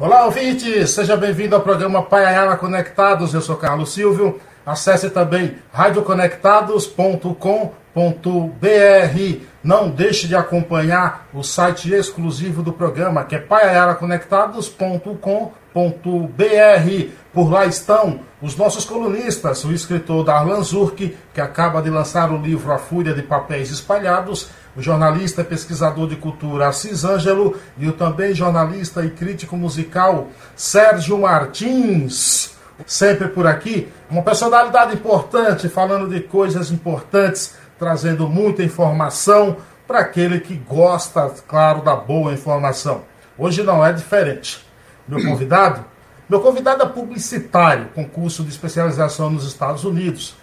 Olá, ouvinte! Seja bem-vindo ao programa Paiayara Conectados. Eu sou Carlos Silvio. Acesse também radioconectados.com.br. Não deixe de acompanhar o site exclusivo do programa, que é paiayaraconectados.com.br. Por lá estão os nossos colunistas, o escritor Darlan Zurk, que acaba de lançar o livro A Fúria de Papéis Espalhados, o jornalista e pesquisador de cultura Assis Ângelo e o também jornalista e crítico musical Sérgio Martins. Sempre por aqui, uma personalidade importante, falando de coisas importantes, trazendo muita informação para aquele que gosta, claro, da boa informação. Hoje não é diferente. Meu convidado, meu convidado é publicitário, concurso de especialização nos Estados Unidos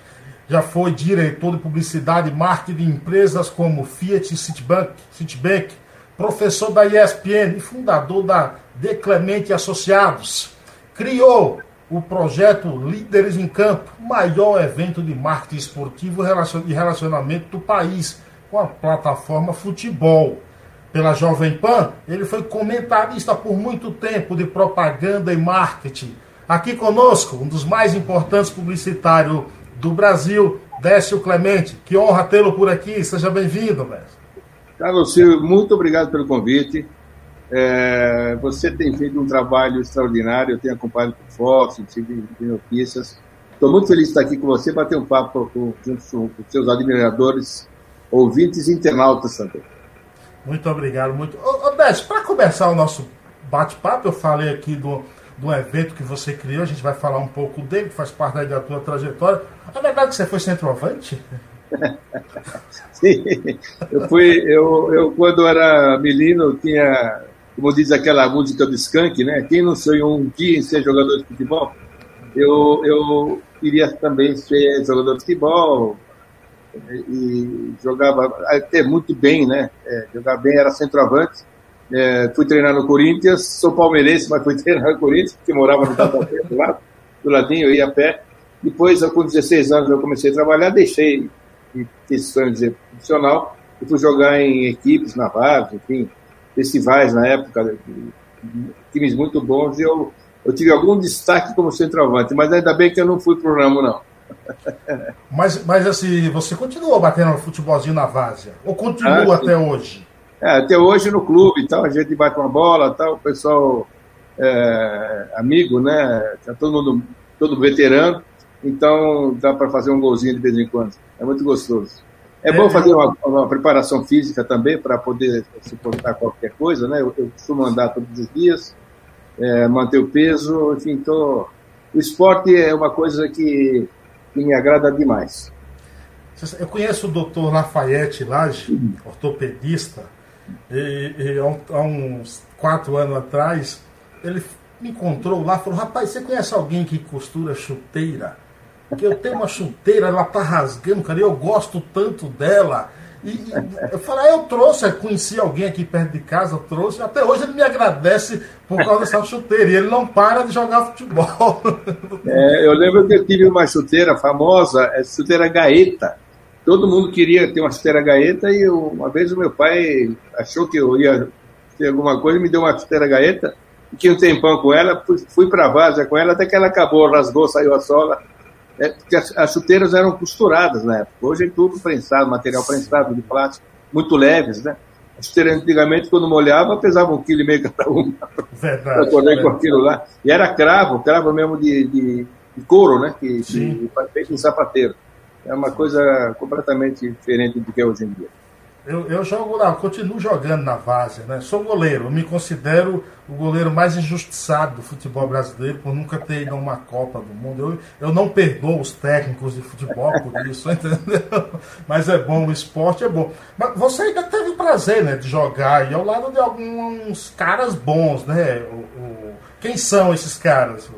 já foi diretor de publicidade e marketing de empresas como Fiat e Citibank, Citibank, professor da ESPN e fundador da De Clemente Associados. Criou o projeto Líderes em Campo, maior evento de marketing esportivo e relacionamento do país, com a plataforma Futebol. Pela Jovem Pan, ele foi comentarista por muito tempo de propaganda e marketing. Aqui conosco, um dos mais importantes publicitários do Brasil, Décio Clemente. Que honra tê-lo por aqui. Seja bem-vindo, mestre. Carlos Silvio, muito obrigado pelo convite. É, você tem feito um trabalho extraordinário, eu tenho acompanhado por fotos, tive notícias. Estou muito feliz de estar aqui com você, bater um papo com, junto com seus admiradores, ouvintes e internautas também. Muito obrigado. Muito... Décio, para começar o nosso bate-papo, eu falei aqui do, do evento que você criou, a gente vai falar um pouco dele, que faz parte da tua trajetória. É verdade que você foi centroavante? Sim, eu fui, eu, eu quando era menino, tinha, como diz aquela música do Skank, né? Quem não sonhou um dia em ser jogador de futebol? Eu, eu queria também ser jogador de futebol e jogava até muito bem, né? É, jogar bem, era centroavante é, fui treinar no Corinthians, sou palmeirense, mas fui treinar no Corinthians, porque morava no Tatuapé, do lado, do ladinho, eu ia a pé. Depois, com 16 anos, eu comecei a trabalhar, deixei esse sonho de ser profissional e fui jogar em equipes navais, enfim, festivais na época, times muito bons, e eu, eu tive algum destaque como centroavante, mas ainda bem que eu não fui pro ramo, não. mas, mas assim, você continuou batendo futebolzinho na várzea? Ou continua ah, até hoje? É, até hoje no clube e tal, a gente bate uma bola tal, o pessoal é, amigo, né? Tá todo mundo, todo veterano, então dá para fazer um golzinho de vez em quando. É muito gostoso. É, é bom fazer uma, uma, preparação física também para poder suportar qualquer coisa, né? Eu, eu costumo andar todos os dias, é, manter o peso, enfim, tô... o esporte é uma coisa que, que me agrada demais. Eu conheço o doutor Lafayette Lage, ortopedista, e, e há, uns quatro anos atrás, ele me encontrou lá e falou: Rapaz, você conhece alguém que costura chuteira? Porque eu tenho uma chuteira, ela tá rasgando, cara, e eu gosto tanto dela. E, e eu falei, ah, eu trouxe, conheci alguém aqui perto de casa, trouxe, até hoje ele me agradece por causa dessa chuteira, e ele não para de jogar futebol. É, eu lembro que eu tive uma chuteira famosa, é chuteira Gaeta, todo mundo queria ter uma chuteira gaeta e eu, uma vez o meu pai achou que eu ia ter alguma coisa, me deu uma chuteira gaeta, fiquei um tempão com ela, fui, fui para a vaza com ela até que ela acabou, rasgou, saiu a sola. É, porque as, as, chuteiras eram costuradas na época. Hoje é tudo prensado, material prensado de plástico, muito leves, né? A chuteira antigamente, quando molhava, pesava um quilo e meio cada uma. Verdade. Eu com aquilo lá. E era cravo, cravo mesmo de, de, de couro, né? Que, que feito em sapateiro é uma coisa completamente diferente do que é hoje em dia. Eu, eu jogo lá, continuo jogando na várzea, né? Sou goleiro, eu me considero o goleiro mais injustiçado do futebol brasileiro por nunca ter ido a uma Copa do Mundo. Eu, eu não perdoo os técnicos de futebol por isso, entendeu? Mas é bom, o esporte é bom. Mas você ainda teve o prazer né, de jogar e ao lado de alguns caras bons, né? O, o... Quem são esses caras?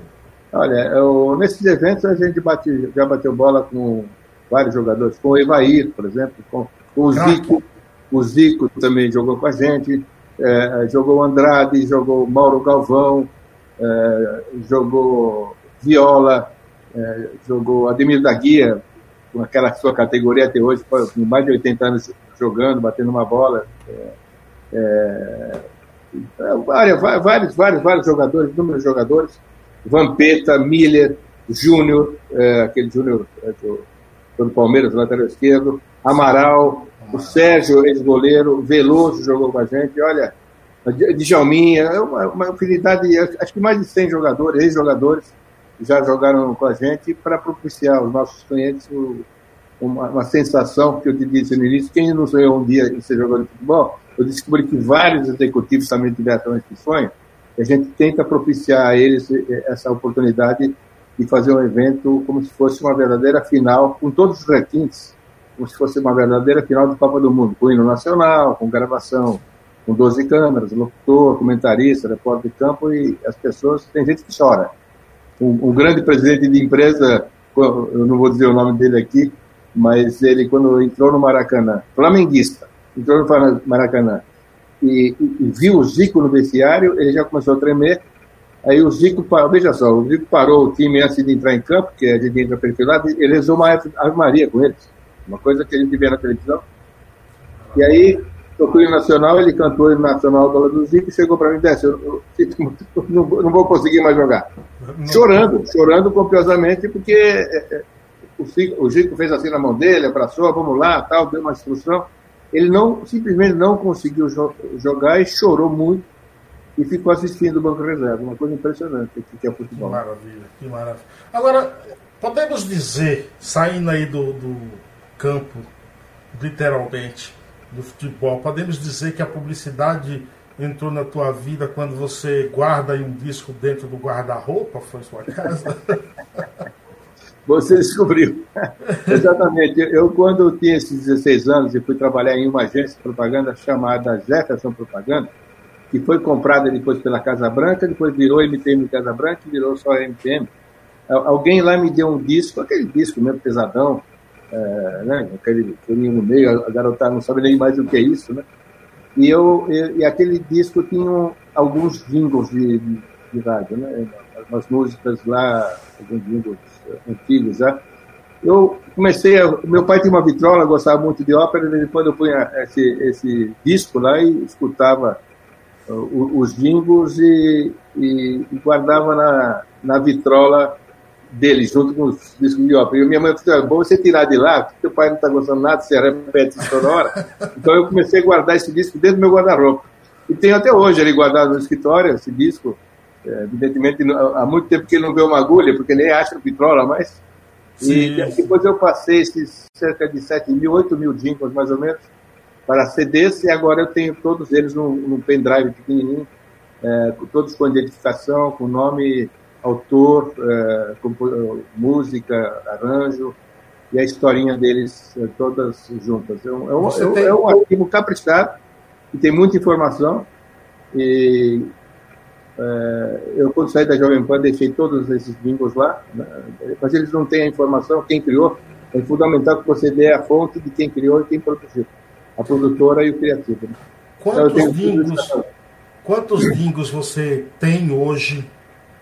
Olha, eu, nesses eventos a gente bate, já bateu bola com vários jogadores, com o Evair, por exemplo, com, com o Zico, o Zico também jogou com a gente, é, jogou Andrade, jogou Mauro Galvão, é, jogou Viola, é, jogou Ademir da Guia, com aquela sua categoria até hoje, com mais de 80 anos jogando, batendo uma bola. É, é, vários, vários, vários, vários jogadores, inúmeros jogadores, Vampeta, Miller, Júnior, é, aquele Júnior é, do, do Palmeiras, lateral esquerdo, Amaral, o Sérgio, ex-goleiro, Veloso jogou com a gente, olha, Djalminha, é uma, uma infinidade, acho que mais de 100 jogadores, ex-jogadores, já jogaram com a gente. Para propiciar aos nossos clientes uma, uma, sensação que eu te disse no início, quem não sonhou um dia em ser jogador de futebol, eu descobri que vários executivos também tiveram esse sonho, a gente tenta propiciar a eles essa oportunidade de fazer um evento como se fosse uma verdadeira final, com todos os requintes, como se fosse uma verdadeira final de Copa do Mundo, com hino nacional, com gravação, com 12 câmeras, locutor, comentarista, repórter de campo, e as pessoas, tem gente que chora. Um, um grande presidente de empresa, eu não vou dizer o nome dele aqui, mas ele, quando entrou no Maracanã, flamenguista, entrou no Maracanã, e, e, e viu o Zico no vestiário, ele já começou a tremer, Aí o Zico, veja só, o Zico parou o time antes de entrar em campo, que a gente entra perfilado, ele rezou uma Ave Maria com eles. Uma coisa que a gente vê na televisão. E aí, tocou o Nacional, ele cantou o Nacional do do Zico e chegou para mim e disse, eu, eu, eu, não, não, vou conseguir mais jogar. Chorando, chorando copiosamente, porque é, é, o, Zico, o Zico fez assim na mão dele, abraçou, vamos lá, tal, deu uma instrução. Ele não, simplesmente não conseguiu jo jogar e chorou muito e ficou assistindo o Banco Reserva. Uma coisa impressionante que é o futebol. Que maravilha, que maravilha. Agora, podemos dizer, saindo aí do, do campo, literalmente, do futebol, podemos dizer que a publicidade entrou na tua vida quando você guarda um disco dentro do guarda-roupa? Foi sua casa? Você descobriu. Exatamente. Eu, quando eu tinha esses 16 anos e fui trabalhar em uma agência de propaganda chamada Jefferson Propaganda, que foi comprada depois pela Casa Branca, depois virou MTM Casa Branca e virou só MTM. Alguém lá me deu um disco, aquele disco mesmo pesadão, é, né, aquele caminho no meio, a garotada não sabe nem mais o que é isso, né? E, eu, e, e aquele disco tinha alguns jingles de, de, de rádio, né? Umas músicas lá, alguns jingles antigos, né? Eu comecei, a, meu pai tinha uma vitrola, gostava muito de ópera, e depois eu punha esse, esse disco lá e escutava os jingles e, e, e, guardava na, na vitrola dele, junto com os discos de ópera. E minha mãe falou, bom você tirar de lá, porque teu pai não está gostando nada, você repete isso toda hora. Então eu comecei a guardar esse disco dentro do meu guarda-roupa. E tenho até hoje ele guardado no escritório, esse disco. É, evidentemente, há muito tempo que ele não vê uma agulha, porque nem acha vitrola mais. Sim. E depois eu passei esses cerca de 7 mil, 8 mil jingles, mais ou menos, para CDs e agora eu tenho todos eles num, num pendrive pequenininho, é, todos com identificação, com nome, autor, é, música, arranjo e a historinha deles é, todas juntas. É um, é um, tem... é um arquivo caprichado que tem muita informação e é, eu quando saí da Jovem Pan deixei todos esses bingos lá, né, mas eles não têm a informação, quem criou, é fundamental que você dê a fonte de quem criou e quem produziu a produtora e o criativo. Né? Quantos então, dingos, quantos dingos você tem hoje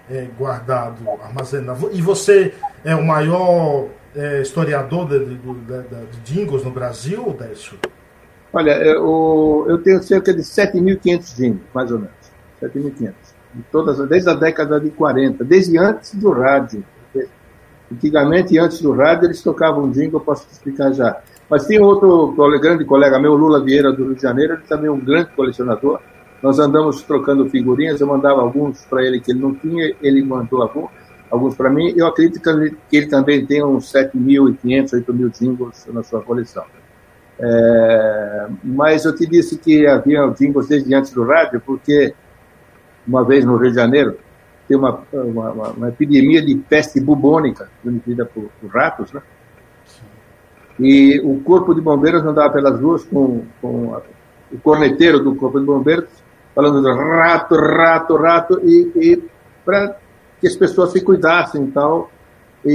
é, guardado, armazenado? E você é o maior é, historiador de, de, de, de, dingos no Brasil, Décio? Olha, eu, eu tenho cerca de 7.500 dingos, mais ou menos. 7.500. Todas, desde a década de 40, desde antes do rádio. Antigamente, antes do rádio, eles tocavam jingle, eu posso te explicar já. Mas tem outro grande colega meu, Lula Vieira, do Rio de Janeiro, ele também é um grande colecionador. Nós andamos trocando figurinhas, eu mandava alguns para ele que ele não tinha, ele mandou alguns, alguns para mim. Eu acredito que ele também tem uns 7.500, 8.000 jingles na sua coleção. É, mas eu te disse que havia jingles desde antes do rádio, porque uma vez no Rio de Janeiro, tem uma, uma, uma epidemia de peste bubônica, transmitida por, por ratos, né? E o corpo de bombeiros andava pelas ruas com, com o corneteiro do corpo de bombeiros falando rato, rato, rato, e, e para que as pessoas se cuidassem e tal. E,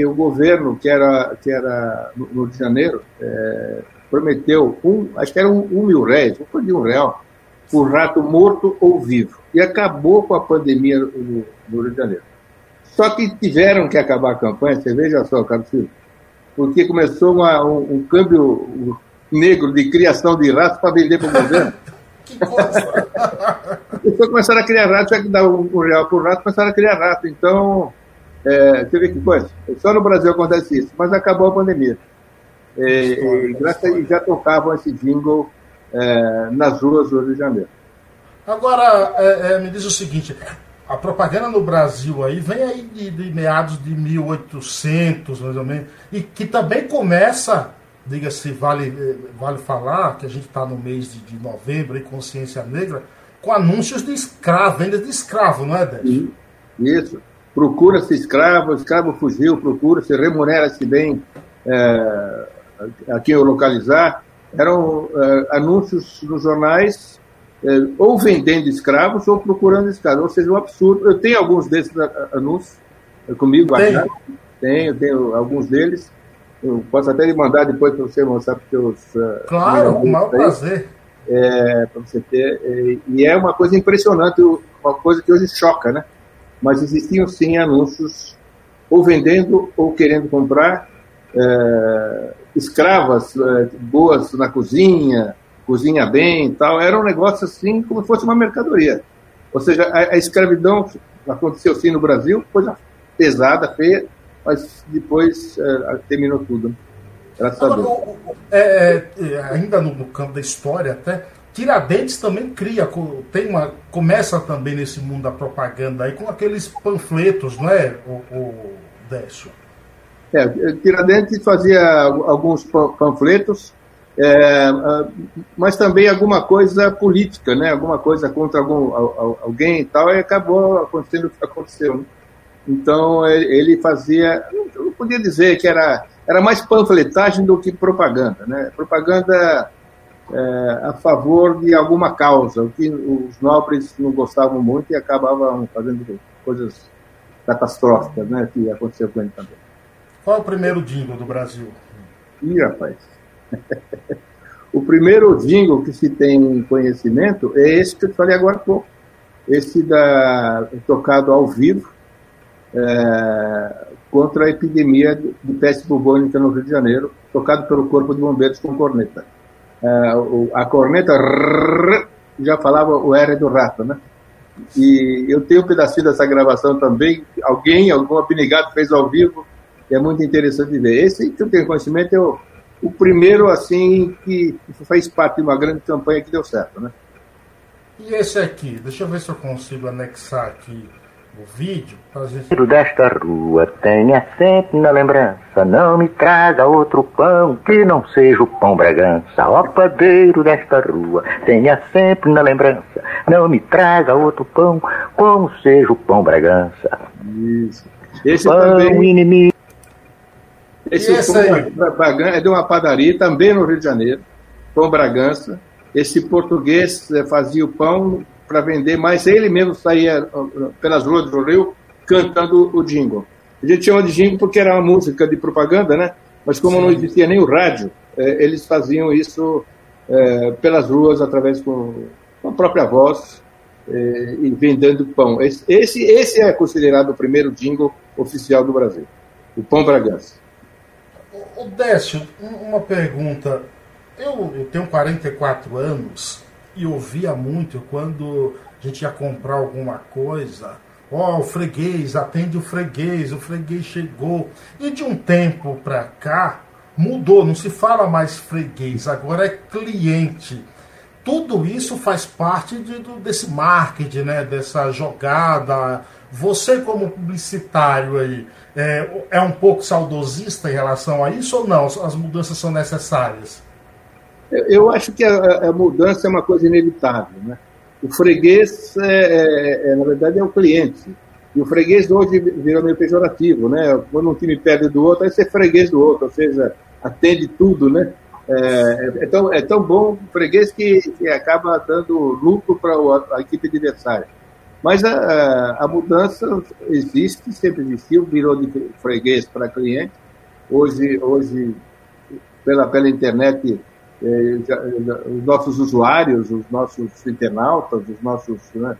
e, o governo, que era, que era no, Rio de Janeiro, é, prometeu, um, acho que era um, um mil réis, um de um real, por rato morto ou vivo. E acabou com a pandemia no, no Rio de Janeiro. Só que tiveram que acabar a campanha, você veja só, Carlos Silva, porque começou uma, um, um, câmbio negro de criação de raça para vender para o governo. que coisa! Depois começaram a criar rato, já que dá um, real por rato, começaram a criar rato. Então, é, você vê que coisa. Só no Brasil acontece isso, mas acabou a pandemia. É, e, graças a já tocavam esse jingle é, nas ruas do Rio de Janeiro. Agora, é, é, me diz o seguinte, a propaganda no Brasil aí vem aí de, de, meados de 1800, mais ou menos, e que também começa, diga-se, vale, é, vale falar, que a gente está no mês de, de novembro, aí, consciência negra, com anúncios de escravo, venda de escravo, não é, Décio? Isso. Procura-se escravo, escravo fugiu, procura-se, remunera-se bem é, a quem o localizar. Eram é, anúncios nos jornais é, ou vendendo escravos ou procurando escravos. Ou seja, um absurdo. Eu tenho alguns desses anúncios comigo. Tenho. tenho, tenho alguns deles. Eu posso até lhe mandar depois para você mostrar para os seus. Claro, com o maior prazer. É, para você ter. É, e é uma coisa impressionante, uma coisa que hoje choca, né? Mas existiam sim anúncios ou vendendo ou querendo comprar é, escravas é, boas na cozinha, cozinha bem e tal, era um negócio assim como se fosse uma mercadoria. Ou seja, a, a escravidão aconteceu sim no Brasil, coisa pesada, feia, mas depois é, terminou tudo. Graças Agora, a Deus. É, é, ainda no, no, campo da história, até, Tiradentes também cria, tem uma, começa também nesse mundo da propaganda aí com aqueles panfletos, não é, o, o Décio? É, Tiradentes fazia alguns panfletos é, ah, mas também alguma coisa política, né? Alguma coisa contra algum, alguém e tal, e acabou acontecendo o que aconteceu. Né? Então ele fazia, eu não podia dizer que era, era mais panfletagem do que propaganda, né? Propaganda é, a favor de alguma causa, o que os nobres não gostavam muito e acabavam fazendo coisas catastróficas, né? Que aconteceu com ele também. Qual é o primeiro jingle do Brasil? Ih, rapaz. o primeiro jingle que se tem conhecimento é esse que eu falei agora há pouco. Esse da, tocado ao vivo é, contra a epidemia de peste bubônica no Rio de Janeiro, tocado pelo Corpo de Bombeiros com corneta. É, o, a corneta já falava o R do rato, né? E eu tenho um pedacinho dessa gravação também. Alguém, algum abnegado fez ao vivo. É muito interessante ver. Esse que eu tenho conhecimento é o o primeiro, assim, que fez parte de uma grande campanha que deu certo, né? E esse aqui, deixa eu ver se eu consigo anexar aqui o vídeo. Fazer... Desta rua tenha sempre na lembrança, não me traga outro pão que não seja o pão Bragança. Ó padeiro desta rua, tenha sempre na lembrança, não me traga outro pão como seja o pão Bragança. Isso. Esse pão também... inimigo esse pão é de uma padaria, também no Rio de Janeiro, pão Bragança. Esse português eh, fazia o pão para vender, mas ele mesmo saía pelas ruas do Rio cantando o jingle. A gente chama de jingle porque era uma música de propaganda, né? Mas como Sim. não existia nem o rádio, eh, eles faziam isso eh, pelas ruas através com, a própria voz e vendendo pão. Esse, esse é considerado o primeiro jingle oficial do Brasil, o pão Bragança. O Décio, uma pergunta. Eu, eu tenho 44 anos e ouvia muito quando a gente ia comprar alguma coisa. Ó, oh, o freguês, atende o freguês, o freguês chegou. E de um tempo para cá, mudou, não se fala mais freguês, agora é cliente. Tudo isso faz parte de, do, desse marketing, né? dessa jogada. Você, como publicitário aí, é, é um pouco saudosista em relação a isso ou não? As mudanças são necessárias? Eu, acho que a, a, mudança é uma coisa inevitável. Né? O freguês, é, é, é, na verdade, é o cliente. E o freguês hoje virou meio pejorativo, né? Quando um time perde do outro, aí você é freguês do outro, ou seja, atende tudo, né? É, é, tão, é tão bom o freguês que, que acaba dando lucro para a equipe adversária. Mas a, a, mudança existe, sempre existiu, virou de freguês para cliente. Hoje, hoje pela, pela internet, eh, já, já, os nossos usuários, os nossos internautas, os nossos, né,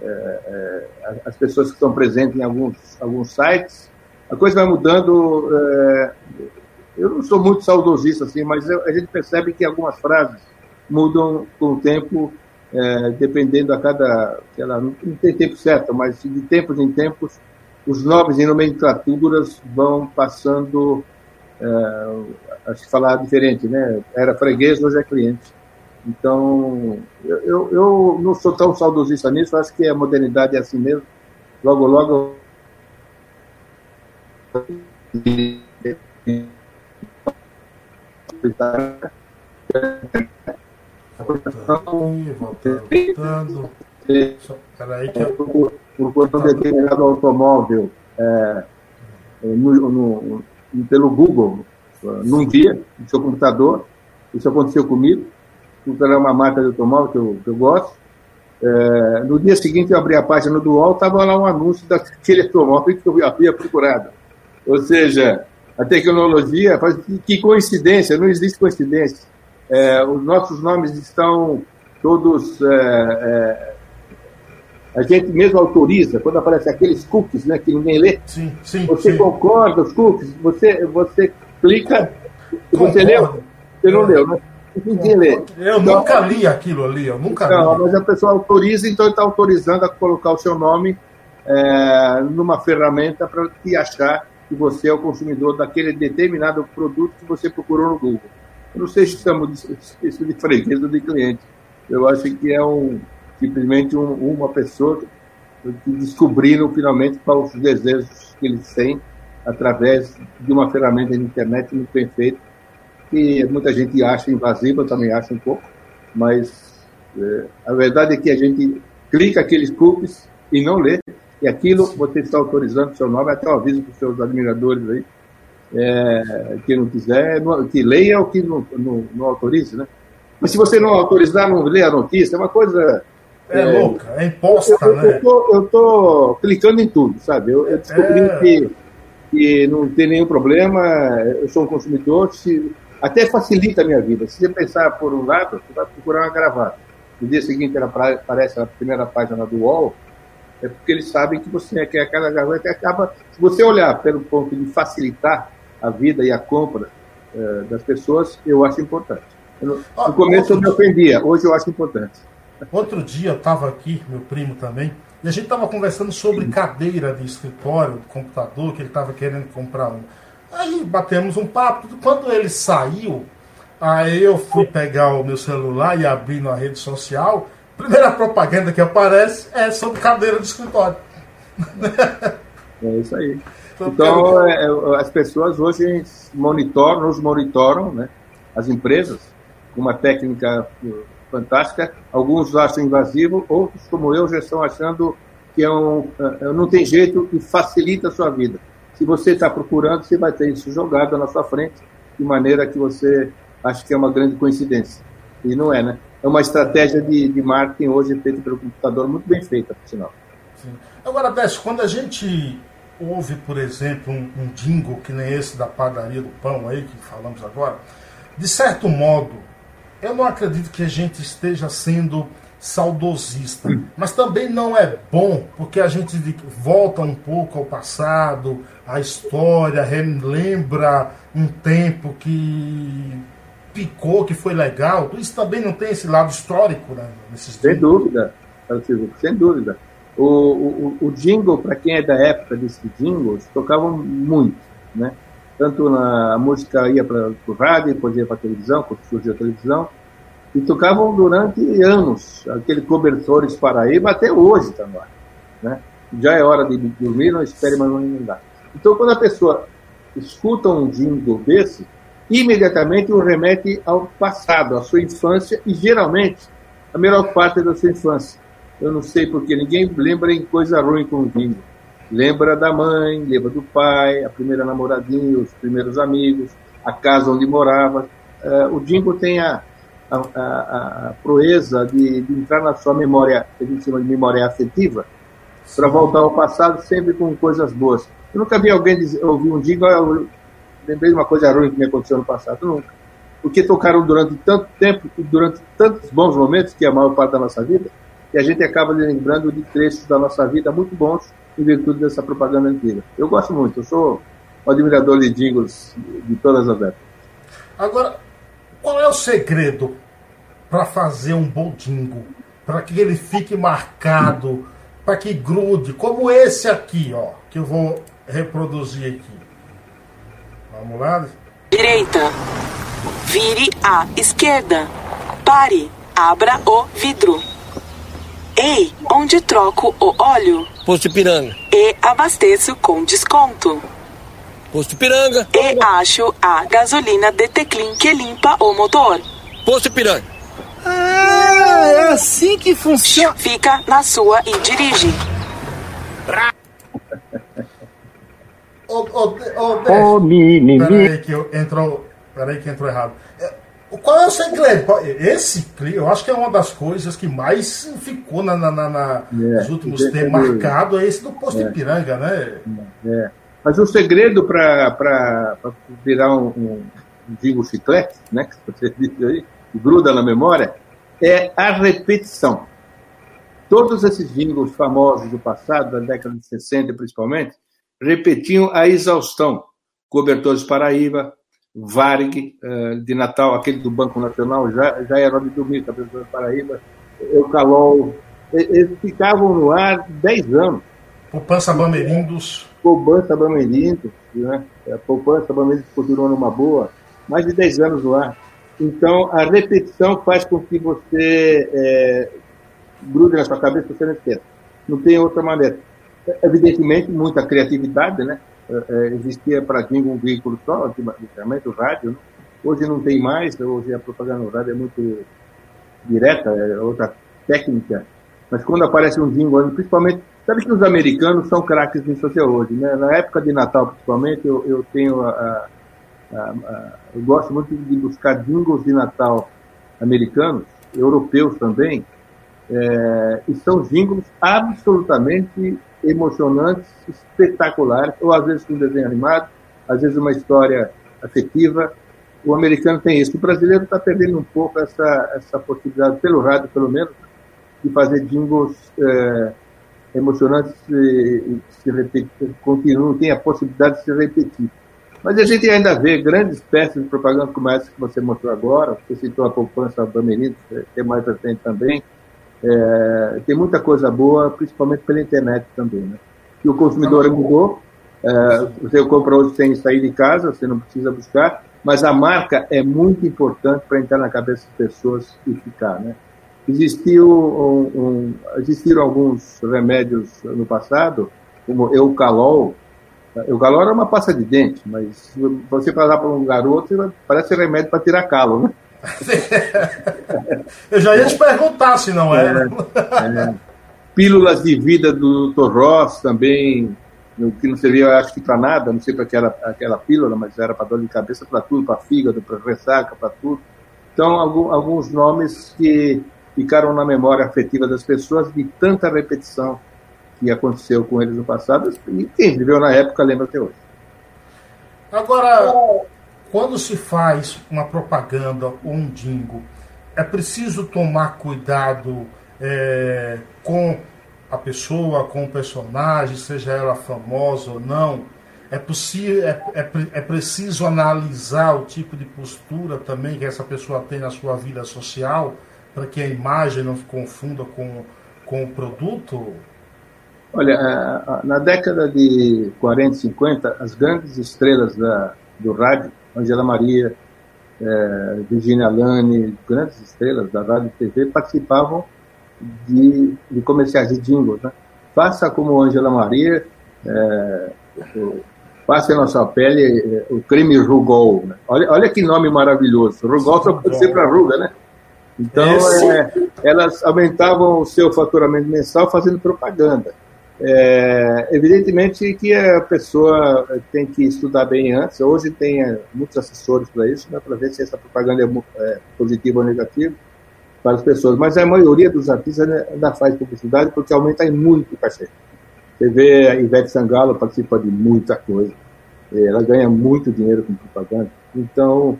eh, eh, as pessoas que estão presentes em alguns, alguns sites, a coisa vai mudando. Eh, eu não sou muito saudosista assim, mas eu, a gente percebe que algumas frases mudam com o tempo é, dependendo a cada, sei lá, não tem tempo certo, mas de tempos em tempos, os nomes em nomenclaturas vão passando, é, acho que falar diferente, né? Era freguês, hoje é cliente. Então, eu, eu, eu não sou tão saudosista nisso, acho que a modernidade é assim mesmo. Logo, logo. Voltando. Peraí que eu... Conta de determinado automóvel é, no, no, pelo Google, num dia, no seu computador, isso aconteceu comigo, era uma marca de automóvel que eu, que eu gosto. É, no dia seguinte eu abri a página do UOL, estava lá um anúncio daquele automóvel que eu havia procurado. Ou seja, a tecnologia faz que coincidência, não existe coincidência. É, os nossos nomes estão todos. É, é, a gente mesmo autoriza, quando aparece aqueles cookies né, que ninguém lê. Sim, sim, você sim. concorda, os cookies, você, você clica, você leu? Você não leu, né? Ninguém lê. Eu então, nunca li aquilo ali, eu nunca não, li. Mas a pessoa autoriza, então está autorizando a colocar o seu nome é, numa ferramenta para te achar que você é o consumidor daquele determinado produto que você procurou no Google. Eu não sei se estamos isso de freguês de cliente. Eu acho que é um, simplesmente um, uma pessoa que descobriram finalmente quais os desejos que eles têm através de uma ferramenta de internet muito bem feita, que muita gente acha invasiva, eu também acho um pouco, mas é, a verdade é que a gente clica aqueles cookies e não lê, e aquilo você está autorizando o seu nome, até um aviso para os seus admiradores aí, é, que não quiser, que leia ou que não, não, não, autorize, né? Mas se você não autorizar, não lê a notícia, é uma coisa... É, é louca, é imposta, eu, né? Eu estou clicando em tudo, sabe? Eu, eu descobri É. que, que não tem nenhum problema, eu sou um consumidor, se, até facilita a minha vida. Se você pensar por um lado, você vai procurar uma gravata. No dia seguinte ela apare- aparece na primeira página do UOL, é porque eles sabem que você quer aquela gravata e acaba. Se você olhar pelo ponto de facilitar a vida e a compra eh, das pessoas, eu acho importante. Eu Ah, no começo eu me ofendia, hoje eu acho importante. Outro dia eu estava aqui, meu primo também, e a gente estava conversando sobre cadeira de escritório, de computador, que ele estava querendo comprar um. Aí batemos um papo. Quando ele saiu, aí eu fui pegar o meu celular e abri na rede social. Primeira propaganda que aparece é sobre cadeira de escritório. É isso aí. Então, é, é, as pessoas hoje monitoram, nos monitoram, né? as empresas, com uma técnica eh, fantástica. Alguns acham invasivo, outros, como eu, já estão achando que é um, é, não tem jeito e facilita a sua vida. Se você está procurando, você vai ter isso jogado na sua frente, de maneira que você acha que é uma grande coincidência. E não é, né? É uma estratégia de, de marketing hoje feita pelo computador, muito bem feita, por sinal. Sim. Agora, Décio, quando a gente ouve, por exemplo, um, um jingle que nem esse da padaria do pão aí, que falamos agora, de certo modo, eu não acredito que a gente esteja sendo saudosista, mas também não é bom, porque a gente volta um pouco ao passado, à história, relembra um tempo que picou, que foi legal. Isso também não tem esse lado histórico, né? Nesses Sem dúvida, sem dúvida. O, o, o jingle, para quem é da época desses jingles, tocavam muito, né? Tanto na a música ia para o rádio, depois ia para a televisão, quando surgiu a televisão, e tocavam durante anos. Aquele Cobertores Paraíba até hoje está no ar, né? Já é hora de dormir, não espere mais não inundar. Então, quando a pessoa escuta um jingle desse, imediatamente o remete ao passado, à sua infância, e geralmente a melhor parte da sua infância. Eu não sei porque ninguém lembra em coisa ruim com o jingle. Lembra da mãe, lembra do pai, a primeira namoradinha, os primeiros amigos, a casa onde morava. Eh, o jingle tem a, a, a- a proeza de, de entrar na sua memória, que a gente chama de memória afetiva, para voltar ao passado sempre com coisas boas. Eu nunca vi alguém dizer, ouvir um jingle, "Ah, eu lembrei de uma coisa ruim que me aconteceu no passado. Nunca. Porque tocaram durante tanto tempo, durante tantos bons momentos, que é a maior parte da nossa vida, que a gente acaba lembrando de trechos da nossa vida muito bons em virtude dessa propaganda antiga. Eu gosto muito, eu sou um admirador de jingles de todas as épocas. Agora, qual é o segredo para fazer um bom jingle? para que ele fique marcado, para que grude, como esse aqui, ó, que eu vou reproduzir aqui. Vamos lá? Direita. Vire à esquerda. Pare. Abra o vidro. Ei, onde troco o óleo? Posto Piranga. E abasteço com desconto. Posto Piranga. E acho a gasolina de Teclin que limpa o motor. Posto Piranga. Ah, é assim que funciona. Fica na sua e dirige. Ô, ô, ô, Ô, menininho. Peraí que entrou. Peraí que entrou errado. É, Qual é o segredo? Esse clipe, eu acho que é uma das coisas que mais ficou na, na- na- na- nos últimos tempos marcado, é esse do Posto Ipiranga, né? É. Mas o segredo para virar um, um, jingle chiclete, né, que você disse aí, que gruda na memória, é a repetição. Todos esses jingles famosos do passado, da década de 60 principalmente, repetiam a exaustão. Cobertores Paraíba, Varg, eh, de Natal, aquele do Banco Nacional, já, já era de dormir, Cobertores Paraíba, Eucalol. E- Eles ficavam no ar 10 anos. Poupança Bamerindos. Poupança Bamerindos, né? A poupança Bamerindos continua numa boa, mais de 10 anos no ar. Então, a repetição faz com que você é, grude na sua cabeça você não esqueça. Não tem outra maneira. Evidentemente, muita criatividade, né? É, é, existia para jingle um veículo só, antigamente o rádio, né? Hoje não tem mais, hoje a propaganda no rádio é muito direta, é outra técnica. Mas quando aparece um jingle, principalmente, sabe que os americanos são craques nisso até hoje, né? Na época de Natal, principalmente, eu, eu tenho a- a- a- eu gosto muito de buscar jingles de Natal americanos, europeus também, é, e são jingles absolutamente emocionantes, espetaculares, ou às vezes um desenho animado, às vezes uma história afetiva. O americano tem isso. O brasileiro está perdendo um pouco essa, essa possibilidade, pelo rádio pelo menos, de fazer jingles é, emocionantes e, se repetir, continuam, tem a possibilidade de se repetir. Mas a gente ainda vê grandes peças de propaganda como essa que você mostrou agora, você citou a poupança Bamerindos, que é mais recente também, é, tem muita coisa boa, principalmente pela internet também. Né? E o consumidor mudou, é, você compra hoje sem sair de casa, você não precisa buscar, mas a marca é muito importante para entrar na cabeça das pessoas e ficar. Né? Existiu um, um, existiram alguns remédios no passado, como Eucalol. Eucalol era uma pasta de dente, mas você passar para um garoto, parece remédio para tirar calo, né? Eu já ia te perguntar se não era. É. Pílulas de vida do Dr. Ross também, que não servia, eu acho que para nada, não sei para que era aquela pílula, mas era para dor de cabeça, para tudo, para fígado, para ressaca, para tudo. Então, alguns nomes que ficaram na memória afetiva das pessoas de tanta repetição que aconteceu com eles no passado, e quem viveu na época lembra até hoje. Agora, quando se faz uma propaganda ou um jingle, é preciso tomar cuidado é, com a pessoa, com o personagem, seja ela famosa ou não. É, possível, é, é, é preciso analisar o tipo de postura também que essa pessoa tem na sua vida social, para que a imagem não se confunda com, com o produto? Olha, na década de 40, 50, as grandes estrelas da, do rádio, Angela Maria, é, Virginia Lane, grandes estrelas da rádio e TV, participavam de, de comerciais de jingles. Né? Faça como Angela Maria, é, passe na sua pele é, o creme Rugol. Né? Olha, olha que nome maravilhoso. Rugol só pode ser para ruga, né? Então, é, elas aumentavam o seu faturamento mensal fazendo propaganda. É, evidentemente que a pessoa tem que estudar bem antes. Hoje tem é, muitos assessores para isso, né, para ver se essa propaganda é, é, positiva ou negativa para as pessoas. Mas a maioria dos artistas ainda faz publicidade porque aumenta muito o cachê. Você vê a Ivete Sangalo participa de muita coisa. Ela ganha muito dinheiro com propaganda. Então,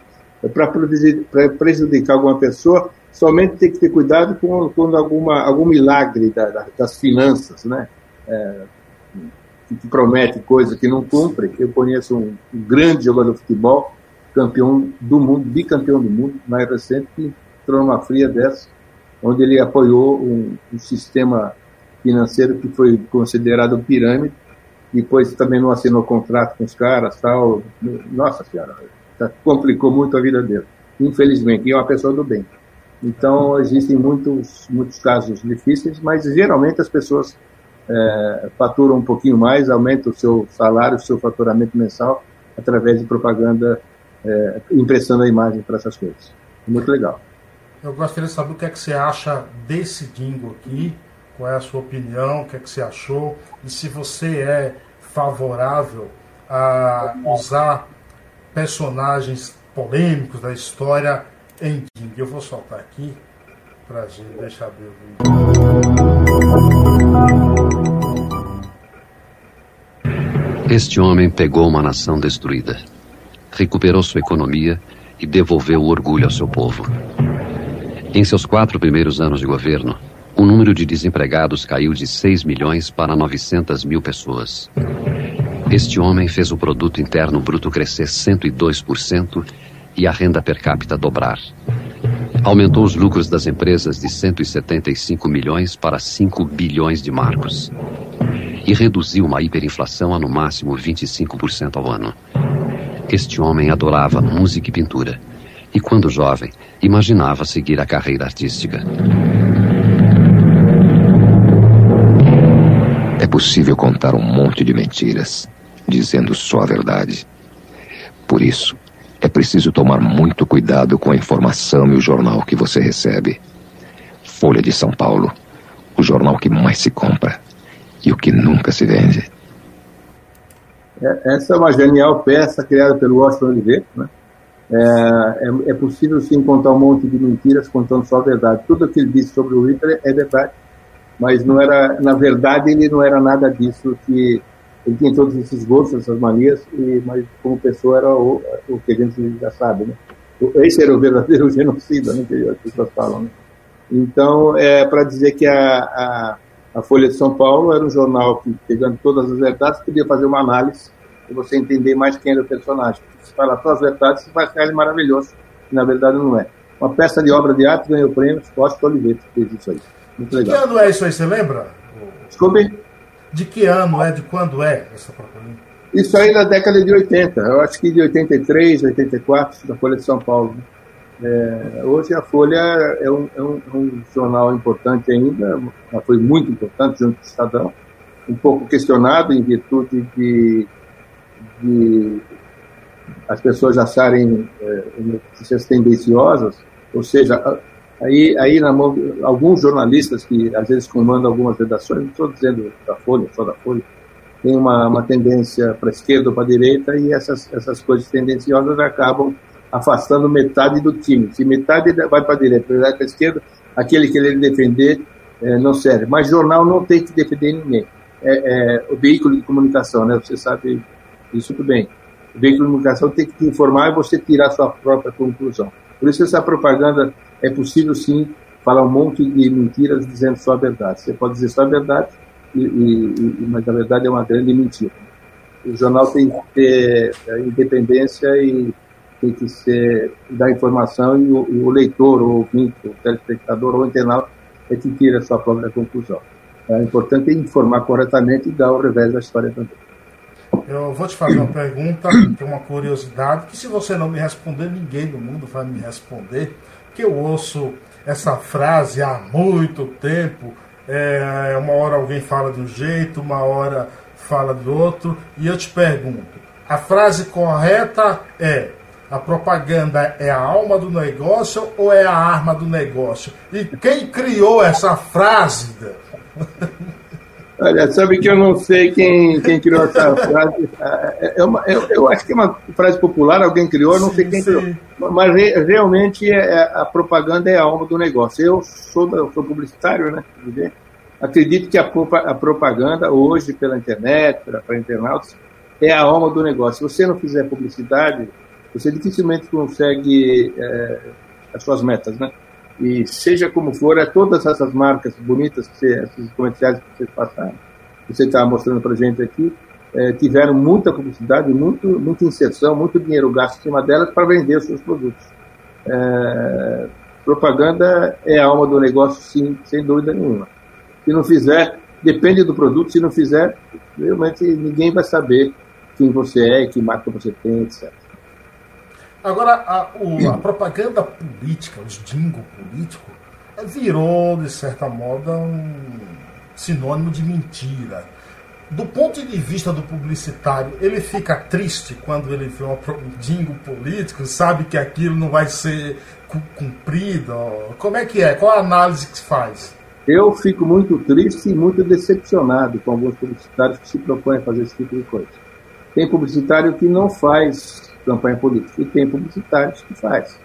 para prejudicar alguma pessoa, somente tem que ter cuidado com, com alguma, algum milagre da, da, das finanças, né? É, que promete coisa que não cumpre. Eu conheço um, um, grande jogador de futebol, campeão do mundo, bicampeão do mundo, mais recente, que entrou numa fria dessa onde ele apoiou um, um sistema financeiro que foi considerado pirâmide, depois também não assinou contrato com os caras, tal. Nossa senhora, tá, complicou muito a vida dele, infelizmente, e é uma pessoa do bem. Então, existem muitos, muitos casos difíceis, mas geralmente as pessoas é, um pouquinho mais, aumentam o seu salário, o seu faturamento mensal, através de propaganda, é, impressando a imagem para essas coisas. Muito legal. Eu gostaria de saber o que é que você acha desse jingle aqui, qual é a sua opinião, o que é que você achou, e se você é favorável a usar personagens polêmicos da história em jingle. Eu vou soltar aqui para gente deixar ver o Este homem pegou uma nação destruída, recuperou sua economia e devolveu o orgulho ao seu povo. Em seus quatro primeiros anos de governo, o número de desempregados caiu de 6 milhões para 900 mil pessoas. Este homem fez o produto interno bruto crescer 102% e a renda per capita dobrar. Aumentou os lucros das empresas de 175 milhões para 5 bilhões de marcos. E reduziu uma hiperinflação a no máximo 25% ao ano. Este homem adorava música e pintura e, quando jovem, imaginava seguir a carreira artística. É possível contar um monte de mentiras, dizendo só a verdade. Por isso, é preciso tomar muito cuidado com a informação e o jornal que você recebe. Folha de São Paulo, o jornal que mais se compra e o que nunca se vende. É, essa é uma genial peça criada pelo Washington Oliveira, né? É, é, é, possível sim contar um monte de mentiras contando só a verdade. Tudo o que ele disse sobre o Hitler é verdade, mas não era, na verdade, ele não era nada disso que ele tinha todos esses gostos, essas manias, e, mas como pessoa era o, o que a gente já sabe, né? Esse era o verdadeiro genocida, né, que as pessoas falam. Né? Então, é para dizer que a, a, a, Folha de São Paulo era um jornal que, pegando todas as verdades, podia fazer uma análise e você entender mais quem era o personagem fala todas as verdades, você vai achar ele maravilhoso, que na verdade não é. Uma peça de obra de arte ganhou prêmio, Costa Oliveira fez isso aí. Muito legal. Que ano é isso aí, você lembra? Desculpe? De que ano é, de quando é essa propaganda? Isso aí na década de 80, eu acho que de 83, 84, da Folha de São Paulo. É, hoje a Folha é um, é, um, é um, jornal importante ainda, foi muito importante junto com o Estadão, um pouco questionado em virtude de, de as pessoas acharem é, notícias tendenciosas, ou seja, aí, aí na alguns jornalistas que às vezes comandam algumas redações, não estou dizendo da Folha, só da Folha, tem uma, uma tendência para a esquerda ou para a direita e essas, essas coisas tendenciosas acabam afastando metade do time. Se metade vai para a direita, metade para a esquerda, aquele que ele defender é, não serve. Mas jornal não tem que defender ninguém. É, é o veículo de comunicação, né? Você sabe isso tudo bem o veículo de comunicação tem que te informar e você tirar sua própria conclusão. Por isso essa propaganda é possível sim falar um monte de mentiras dizendo só a verdade. Você pode dizer só a verdade, e, e, mas na verdade é uma grande mentira. O jornal tem que ter é, independência e tem que ser dar informação e o, e o leitor, o ouvinte, o telespectador ou o internauta é que tira a sua própria conclusão. É importante informar corretamente e dar o revés da história também. Eu vou te fazer uma pergunta, tem uma curiosidade, que se você não me responder, ninguém no mundo vai me responder, que eu ouço essa frase há muito tempo. É, uma hora alguém fala de um jeito, uma hora fala de outro, e eu te pergunto: a frase correta é a propaganda é a alma do negócio ou é a arma do negócio? E quem criou essa frase? Olha, sabe que eu não sei quem, quem criou essa frase. É, é uma, eu, eu, acho que é uma frase popular, alguém criou, não sim, sei quem sim. criou. Mas re, realmente é, é, a propaganda é a alma do negócio. Eu sou, eu sou publicitário, né? Acredito que a, a propaganda, hoje, pela internet, para, para internautas, é a alma do negócio. Se você não fizer publicidade, você dificilmente consegue é, as suas metas, né? E seja como for, é todas essas marcas bonitas, que você, esses comerciais que vocês passaram, que você está mostrando para gente aqui, é, tiveram muita publicidade, muito, muita inserção, muito dinheiro gasto em cima delas para vender os seus produtos. É, Propaganda é a alma do negócio, sim, sem dúvida nenhuma. Se não fizer, depende do produto, se não fizer, realmente ninguém vai saber quem você é, que marca você tem, etc. Agora, a, o, a propaganda política, os jingle político, virou, de certa moda, um sinônimo de mentira. Do ponto de vista do publicitário, ele fica triste quando ele vê um jingle político, sabe que aquilo não vai ser cumprido? Como é que é? Qual a análise que se faz? Eu fico muito triste e muito decepcionado com alguns publicitários que se propõem a fazer esse tipo de coisa. Tem publicitário que não faz campanha política e tem publicitários que faz.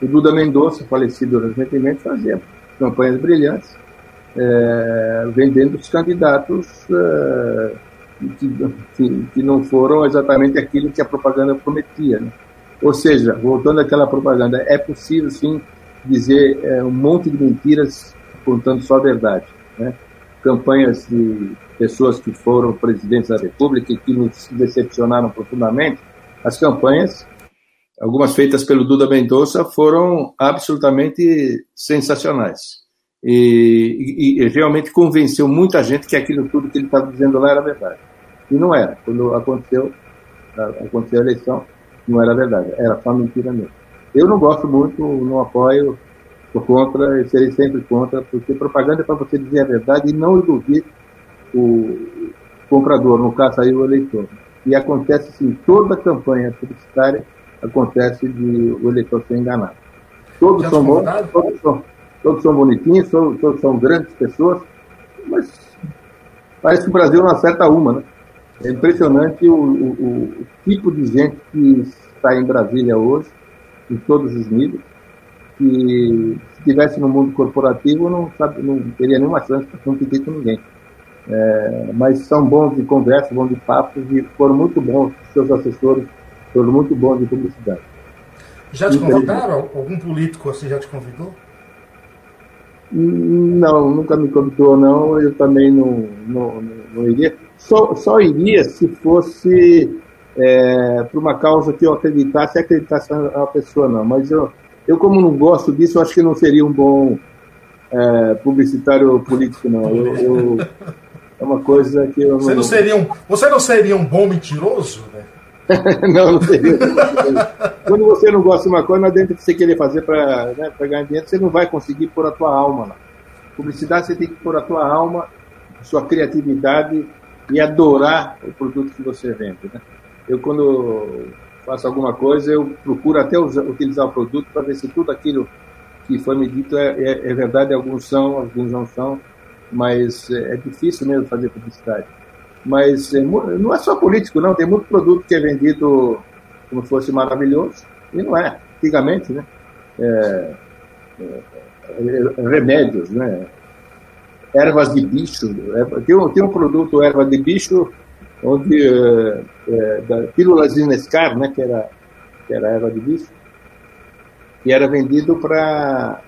O Duda Mendonça, falecido recentemente, fazia campanhas brilhantes, é, vendendo os candidatos é, que, que, não foram exatamente aquilo que a propaganda prometia. Né? Ou seja, voltando àquela propaganda, é possível sim dizer é, um monte de mentiras contando só a verdade. Né? Campanhas de pessoas que foram presidentes da República e que nos decepcionaram profundamente, as campanhas, algumas feitas pelo Duda Mendonça, foram absolutamente sensacionais. E, e, e, realmente convenceu muita gente que aquilo tudo que ele estava dizendo lá era verdade. E não era. Quando aconteceu, aconteceu a eleição, não era verdade. Era só mentira mesmo. Eu não gosto muito, não apoio, sou contra e serei sempre contra, porque propaganda é para você dizer a verdade e não iludir o comprador, no caso aí o eleitor. E acontece assim, toda campanha publicitária acontece de o eleitor ser enganado. Todos são bons, todos são, todos são bonitinhos, todos, todos, são grandes pessoas, mas parece que o Brasil não acerta uma, né? É impressionante o, o, o tipo de gente que está em Brasília hoje, em todos os níveis, que se estivesse no mundo corporativo não, sabe, não teria nenhuma chance de competir com ninguém. É, mas são bons de conversa, bons de papo, e foram muito bons, seus assessores foram muito bons de publicidade. Já te convidaram? Algum político assim já te convidou? Não, nunca me convidou, não. Eu também não, não, não, iria. Só, só iria se fosse é, por uma causa que eu acreditasse, acreditasse na pessoa, não. Mas eu, eu, como não gosto disso, acho que não seria um bom é, publicitário político, não. Eu, eu, é uma coisa que eu não... Você não seria um, você não seria um bom mentiroso, né? não, não seria. Quando você não gosta de uma coisa, não adianta você querer fazer para né, ganhar dinheiro, você não vai conseguir pôr a tua alma lá. Publicidade, você tem que pôr a tua alma, a sua criatividade e adorar o produto que você vende. Né? Eu, quando faço alguma coisa, eu procuro até usar, utilizar o produto para ver se tudo aquilo que foi me dito é, é, é verdade, alguns são, alguns não são mas é, é difícil mesmo fazer publicidade. Mas é, não é só político, não. Tem muito produto que é vendido como se fosse maravilhoso, e não é. Antigamente, né? É, é, é remédios, né? Ervas de bicho. Tem um, tem um produto, erva de bicho, onde é, da pílulas de Nescar, né? Que era, que era erva de bicho, e era vendido para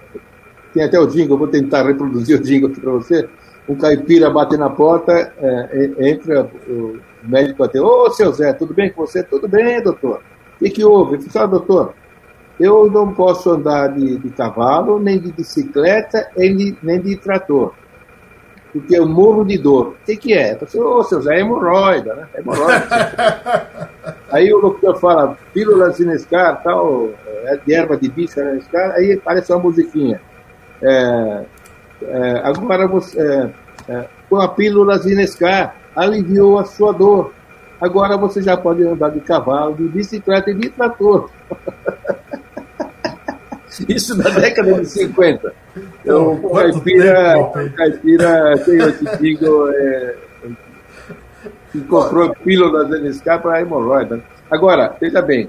tem até o jingle, vou tentar reproduzir o jingle aqui para você. Um caipira bate na porta, é, entra o médico até, ô seu Zé, tudo bem com você? Tudo bem, doutor. O que, que houve? Ele falou, doutor, eu não posso andar de, de cavalo, nem de bicicleta, nem de, nem de trator. Porque eu morro de dor. O que, que é? Eu falei, ô seu Zé, é hemorroida, né? É hemorroida. aí o doutor fala, pílulas Sinescar, tal, é de erva de bicho, Sinescar, aí aparece uma musiquinha. É, é, agora você, é, é, com a pílula Zinescar, aliviou a sua dor. Agora você já pode andar de cavalo, de bicicleta e de trator. Isso na década de 50. Então, o caipira, o caipira tem esse digo, é, que comprou pílula Zinescar para hemorroida. Agora, veja bem,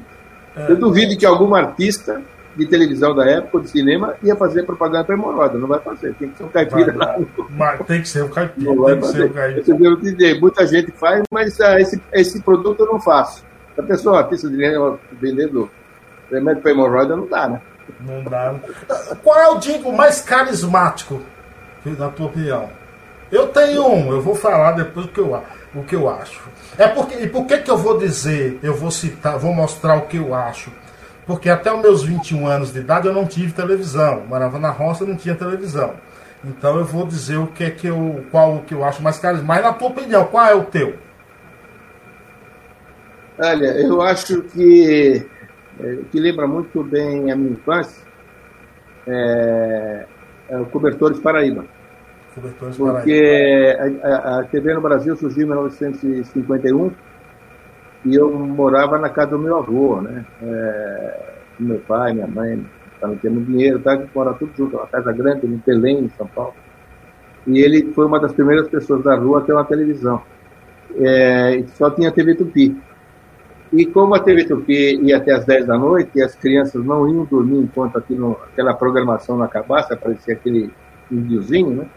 eu duvido que algum artista de televisão da época, de cinema, ia fazer propaganda para hemorroida. Não vai fazer, tem que ser um caipira vai, lá. Mas tem que ser um caipira. Não tem que ser um dizer, muita gente faz, mas ah, esse, esse produto eu não faço. A pessoa, artista de vendendo remédio para hemorroida, não dá, né? Não dá. Qual é o jingle mais carismático, na tua opinião? Eu tenho um, eu vou falar depois o que eu, o que eu acho. É porque, e por que, que eu vou dizer, eu vou citar, vou mostrar o que eu acho? Porque até os meus 21 anos de idade eu não tive televisão. Morava na roça e não tinha televisão. Então eu vou dizer o que é que eu, qual que eu acho mais carismático. Mas na tua opinião, qual é o teu? Olha, eu acho que é, que lembra muito bem a minha infância é, é o Cobertores Paraíba. Cobertores Porque a, a, a, TV no Brasil surgiu em 1951 e eu morava na casa do meu avô, né? É, meu pai, minha mãe, para não muito dinheiro, tá? mora tudo junto, uma casa grande, em Belém, em São Paulo. E ele foi uma das primeiras pessoas da rua a ter uma televisão. É, só tinha TV Tupi. E como a TV Tupi ia até as 10 da noite e as crianças não iam dormir enquanto aquilo, aquela programação não acabasse, aparecia aquele índiozinho, né?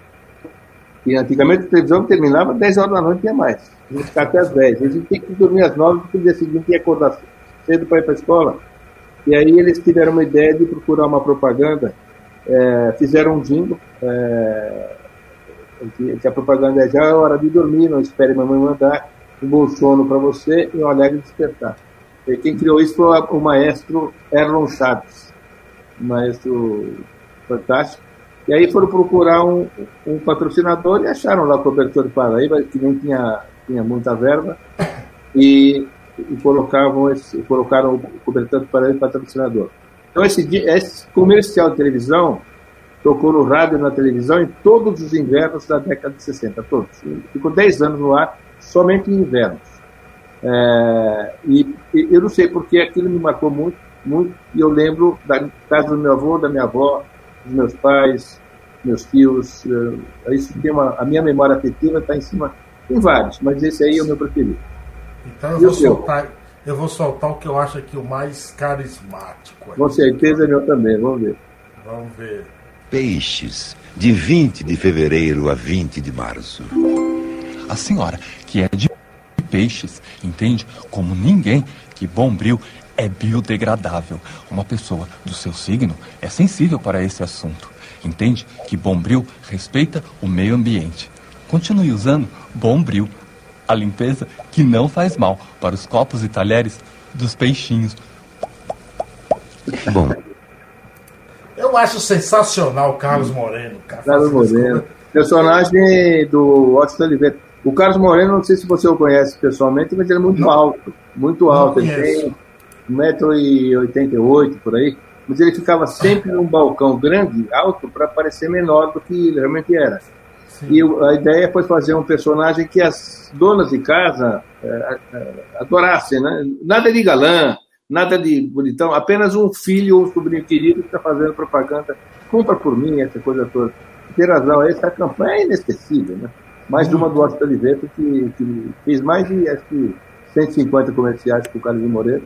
E antigamente a televisão terminava às 10 horas da noite, tinha mais. A gente ficava até às 10. A gente tinha que dormir às 9, porque no dia seguinte ia acordar cedo para ir para a escola. E aí eles tiveram uma ideia de procurar uma propaganda, é, fizeram um jingle, é, que, a propaganda é já é hora de dormir, não espere mamãe mandar, um bom sono para você e um alegre despertar. E quem criou isso foi o maestro Erlon Chaves, um maestro fantástico. E aí foram procurar um, um patrocinador e acharam lá o cobertor de Paraíba, que nem tinha, tinha muita verba, e, e colocavam esse, colocaram o cobertor de Paraíba patrocinador. Então esse, esse comercial de televisão tocou no rádio e na televisão em todos os invernos da década de 60, todos. Ficou 10 anos no ar somente em invernos. É, e, e, eu não sei porque aquilo me marcou muito, muito, e eu lembro da casa do meu avô, da minha avó, dos meus pais, meus tios. É, isso tem uma, a minha memória afetiva está em cima, tem vários, mas esse aí é o meu preferido. Então eu vou, soltar, eu vou soltar o que eu acho aqui o mais carismático. Com certeza é meu também, vamos ver. Vamos ver. Peixes, de 20 de fevereiro a 20 de março a senhora, que é de peixes, entende? Como ninguém, que Bombril é biodegradável. Uma pessoa do seu signo é sensível para esse assunto. Entende? Que Bombril respeita o meio ambiente. Continue usando Bombril, a limpeza que não faz mal para os copos e talheres dos peixinhos. Bom. Eu acho sensacional Carlos Moreno, cara. Carlos Moreno. Personagem do Otto Oliveira. O Carlos Moreno, não sei se você o conhece pessoalmente, mas ele é muito não, alto, muito alto. Ele tem 1,88m por aí. Mas ele ficava sempre num balcão grande, alto, para parecer menor do que ele realmente era. Sim. E a ideia foi fazer um personagem que as donas de casa é, é, adorassem, né? Nada de galã, nada de bonitão, apenas um filho ou um sobrinho querido que está fazendo propaganda. Compra por mim, essa coisa toda. Tem razão, essa campanha é inesquecível, né? mais de uma do Otto Oliveto, que, que fez mais de acho que 150 comerciais com o Carlos Moreira.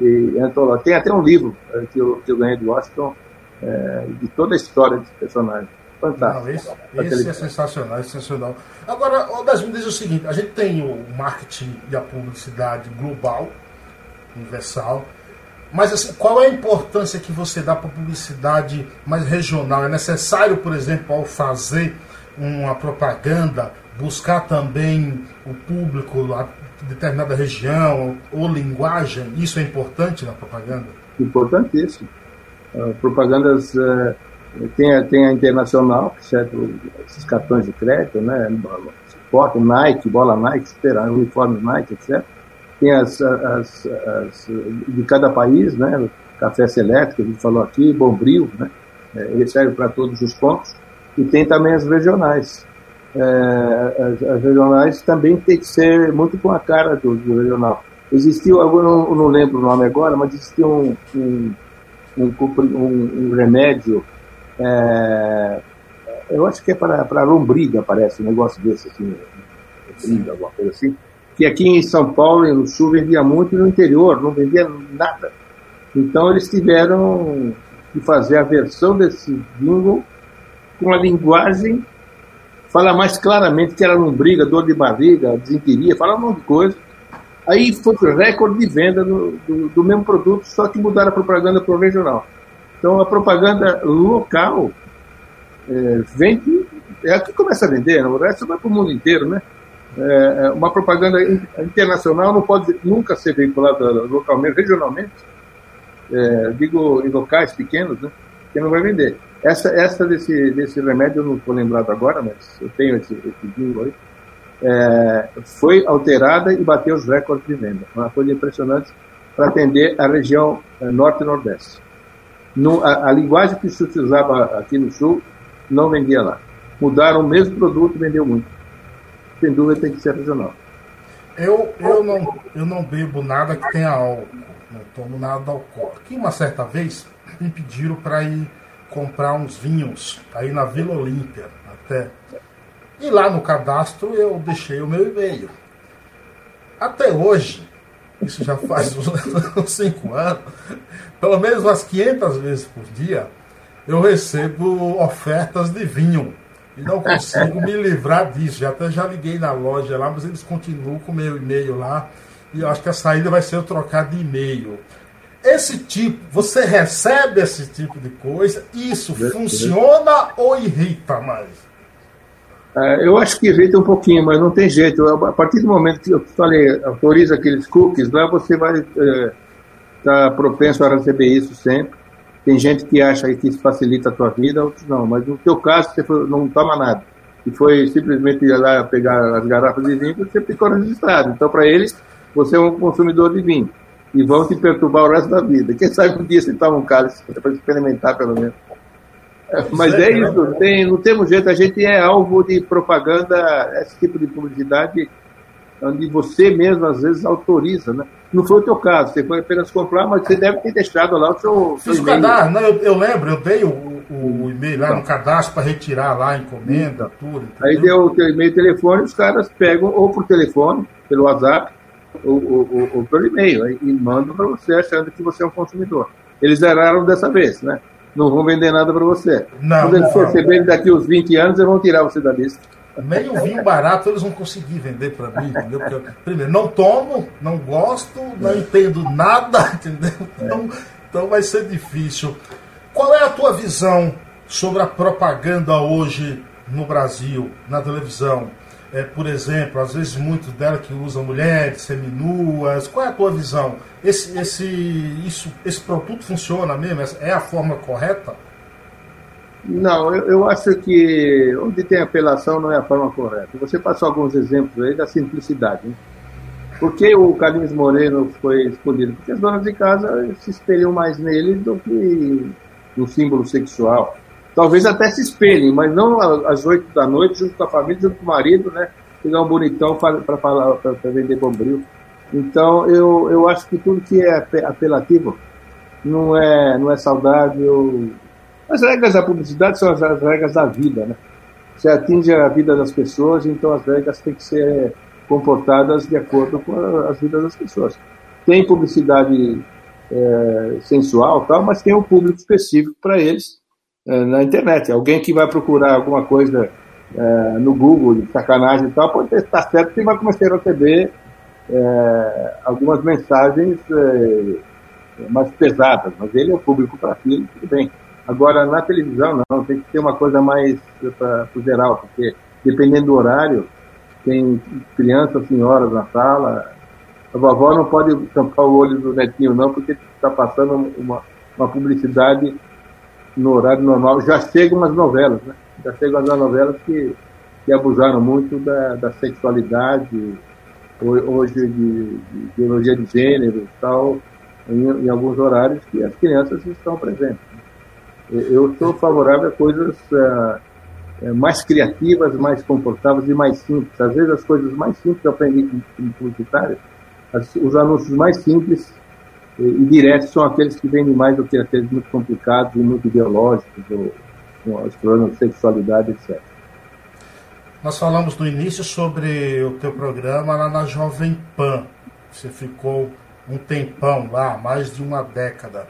E antologia. Tem até um livro é, que, eu, que eu ganhei do Washington é, de toda a história desse personagem. Fantástico. Não, esse, esse é sensacional, é sensacional. Agora, o das me diz o seguinte: a gente tem o marketing e a publicidade global, universal, mas assim, qual é a importância que você dá para a publicidade mais regional? É necessário, por exemplo, ao fazer uma propaganda, buscar também o público de determinada região ou linguagem, isso é importante na propaganda? Importantíssimo. Uh, propagandas uh, tem, a, tem a internacional, certo? esses cartões de crédito, né? Suporte, Nike, bola Nike, uniforme Nike, etc. Tem as, as, as, de cada país, né? Café Seleto, a gente falou aqui, Bombril, né? É, ele serve para todos os pontos e tem também as regionais. É, as, as, regionais também tem que ser muito com a cara do, do regional. Existiu, eu não, não, lembro o nome agora, mas existia um, um, um, um remédio, é, eu acho que é para, para lombriga, parece, um negócio desse, assim, lombriga, alguma coisa assim, que aqui em São Paulo, no sul, vendia muito e no interior não vendia nada. Então eles tiveram que fazer a versão desse jingle com a linguagem, fala mais claramente que era não briga, dor de barriga, desinteria, fala um monte de coisa. Aí foi recorde de venda do, do, do mesmo produto, só que mudaram a propaganda para o regional. Então a propaganda local é, vende, é aqui que começa a vender, o resto vai para o mundo inteiro, né? É, é, uma propaganda internacional não pode nunca ser veiculada localmente, regionalmente, É, digo em locais pequenos, né? Que não vai vender. Essa, essa desse, desse remédio, eu não estou lembrado agora, mas eu tenho esse, esse jingle aí. É, foi alterada e bateu os recordes de venda. Uma coisa impressionante para atender a região é, norte e nordeste. No, a, a, linguagem que se usava aqui no sul não vendia lá. Mudaram o mesmo produto e vendeu muito. Sem dúvida tem que ser regional. Eu, eu, não, eu não bebo nada que tenha álcool. Não tomo nada alcoólico. Aqui uma certa vez me pediram para ir comprar uns vinhos aí na Vila Olímpia até. E lá no cadastro eu deixei o meu e-mail. Até hoje, isso já faz uns 5 anos, pelo menos umas 500 vezes por dia, eu recebo ofertas de vinho. E não consigo me livrar disso. Já até já liguei na loja lá, mas eles continuam com o meu e-mail lá. E eu acho que a saída vai ser eu trocar de e-mail. Esse tipo, você recebe esse tipo de coisa, isso funciona ou irrita mais? É, eu acho que irrita um pouquinho, mas não tem jeito. A partir do momento que eu falei, autoriza aqueles cookies, lá você vai estar é, tá propenso a receber isso sempre. Tem gente que acha que isso facilita a tua vida, outros não. Mas no teu caso, você não toma nada. E foi simplesmente ir lá pegar as garrafas de vinho, você ficou registrado. Então, para eles, você é um consumidor de vinho. E vão te perturbar o resto da vida. Quem sabe um dia você toma um cálice para experimentar, pelo menos. Mas é isso, tem, não temos jeito, a gente é alvo de propaganda, esse tipo de publicidade, onde você mesmo às vezes autoriza, né? Não foi o teu caso, você foi apenas comprar, mas você deve ter deixado lá o seu. Fiz o cadastro, não, eu, eu, lembro, eu dei o, o, o e-mail lá no cadastro para retirar lá a encomenda, tudo. Entendeu? Aí deu o teu e-mail e telefone, os caras pegam ou por telefone, pelo WhatsApp, ou, ou, ou pelo e-mail, e mandam para você achando que você é um consumidor. Eles zeraram dessa vez, né? Não vão vender nada para você. Não, Quando eles perceberem daqui uns 20 anos, eles vão tirar você da lista. Nem o vinho barato eles vão conseguir vender para mim, entendeu? Porque, primeiro, não tomo, não gosto, não entendo nada, entendeu? Então, então vai ser difícil. Qual é a tua visão sobre a propaganda hoje no Brasil, na televisão? É, por exemplo, às vezes muitos dela que usam mulheres seminuas. Qual é a tua visão? Esse, esse, isso, esse produto funciona mesmo? É a forma correta? Não, eu, eu, acho que onde tem apelação não é a forma correta. Você passou alguns exemplos aí da simplicidade. Né? Por que o Carlinhos Moreno foi escolhido? Porque as donas de casa se espelham mais nele do que no símbolo sexual. Talvez até se espelhem, mas não às oito da noite, junto com a família, junto com o marido, né? Pegar um bonitão para vender bombril. Então, eu, eu acho que tudo que é apelativo não é, não é saudável, as regras da publicidade são as, as regras da vida, né? Você atinge a vida das pessoas, então as regras têm que ser comportadas de acordo com as vidas das pessoas. Tem publicidade é, sensual, tal, mas tem um público específico para eles é, na internet. Alguém que vai procurar alguma coisa é, no Google, de sacanagem e tal, pode estar certo que vai começar a receber é, algumas mensagens é, mais pesadas, mas ele é o público para aquilo, tudo bem. Agora, na televisão, não, tem que ter uma coisa mais para o geral, porque dependendo do horário, tem crianças, senhoras na sala. A vovó não pode tampar o olho do netinho, não, porque está passando uma, uma publicidade no horário normal. Já chegam umas novelas, né? Já chegam as novelas que, que abusaram muito da, da sexualidade, hoje de, de ideologia de gênero e tal, em, em alguns horários que as crianças estão presentes. Eu sou favorável a coisas uh, mais criativas, mais confortáveis e mais simples. Às vezes as coisas mais simples eu aprendi como publicitário, os anúncios mais simples e, e diretos são aqueles que vendem mais do que aqueles muito complicados e muito ideológicos, ou, ou os problemas de sexualidade, etc. Nós falamos no início sobre o teu programa lá na Jovem Pan. Você ficou um tempão lá, mais de uma década.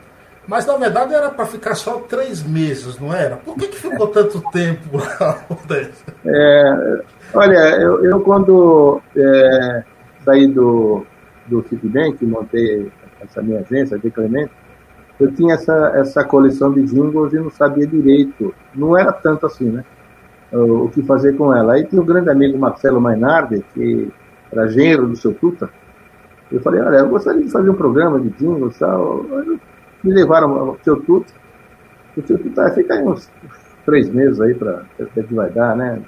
Mas na verdade era para ficar só três meses, não era? Por que, que ficou tanto tempo lá? é, olha, eu, eu quando é, saí do, do Citibank, montei essa minha agência, de Clemente, eu tinha essa, essa coleção de jingles e não sabia direito. Não era tanto assim, né? O, o que fazer com ela. Aí tinha um grande amigo, Marcelo Mainardi, que era genro do seu Tuta. Eu falei, olha, eu gostaria de fazer um programa de jingles e tal. Eu me levaram ao seu tudo. O seu tudo vai ficar aí uns três meses aí para ver que vai dar, né?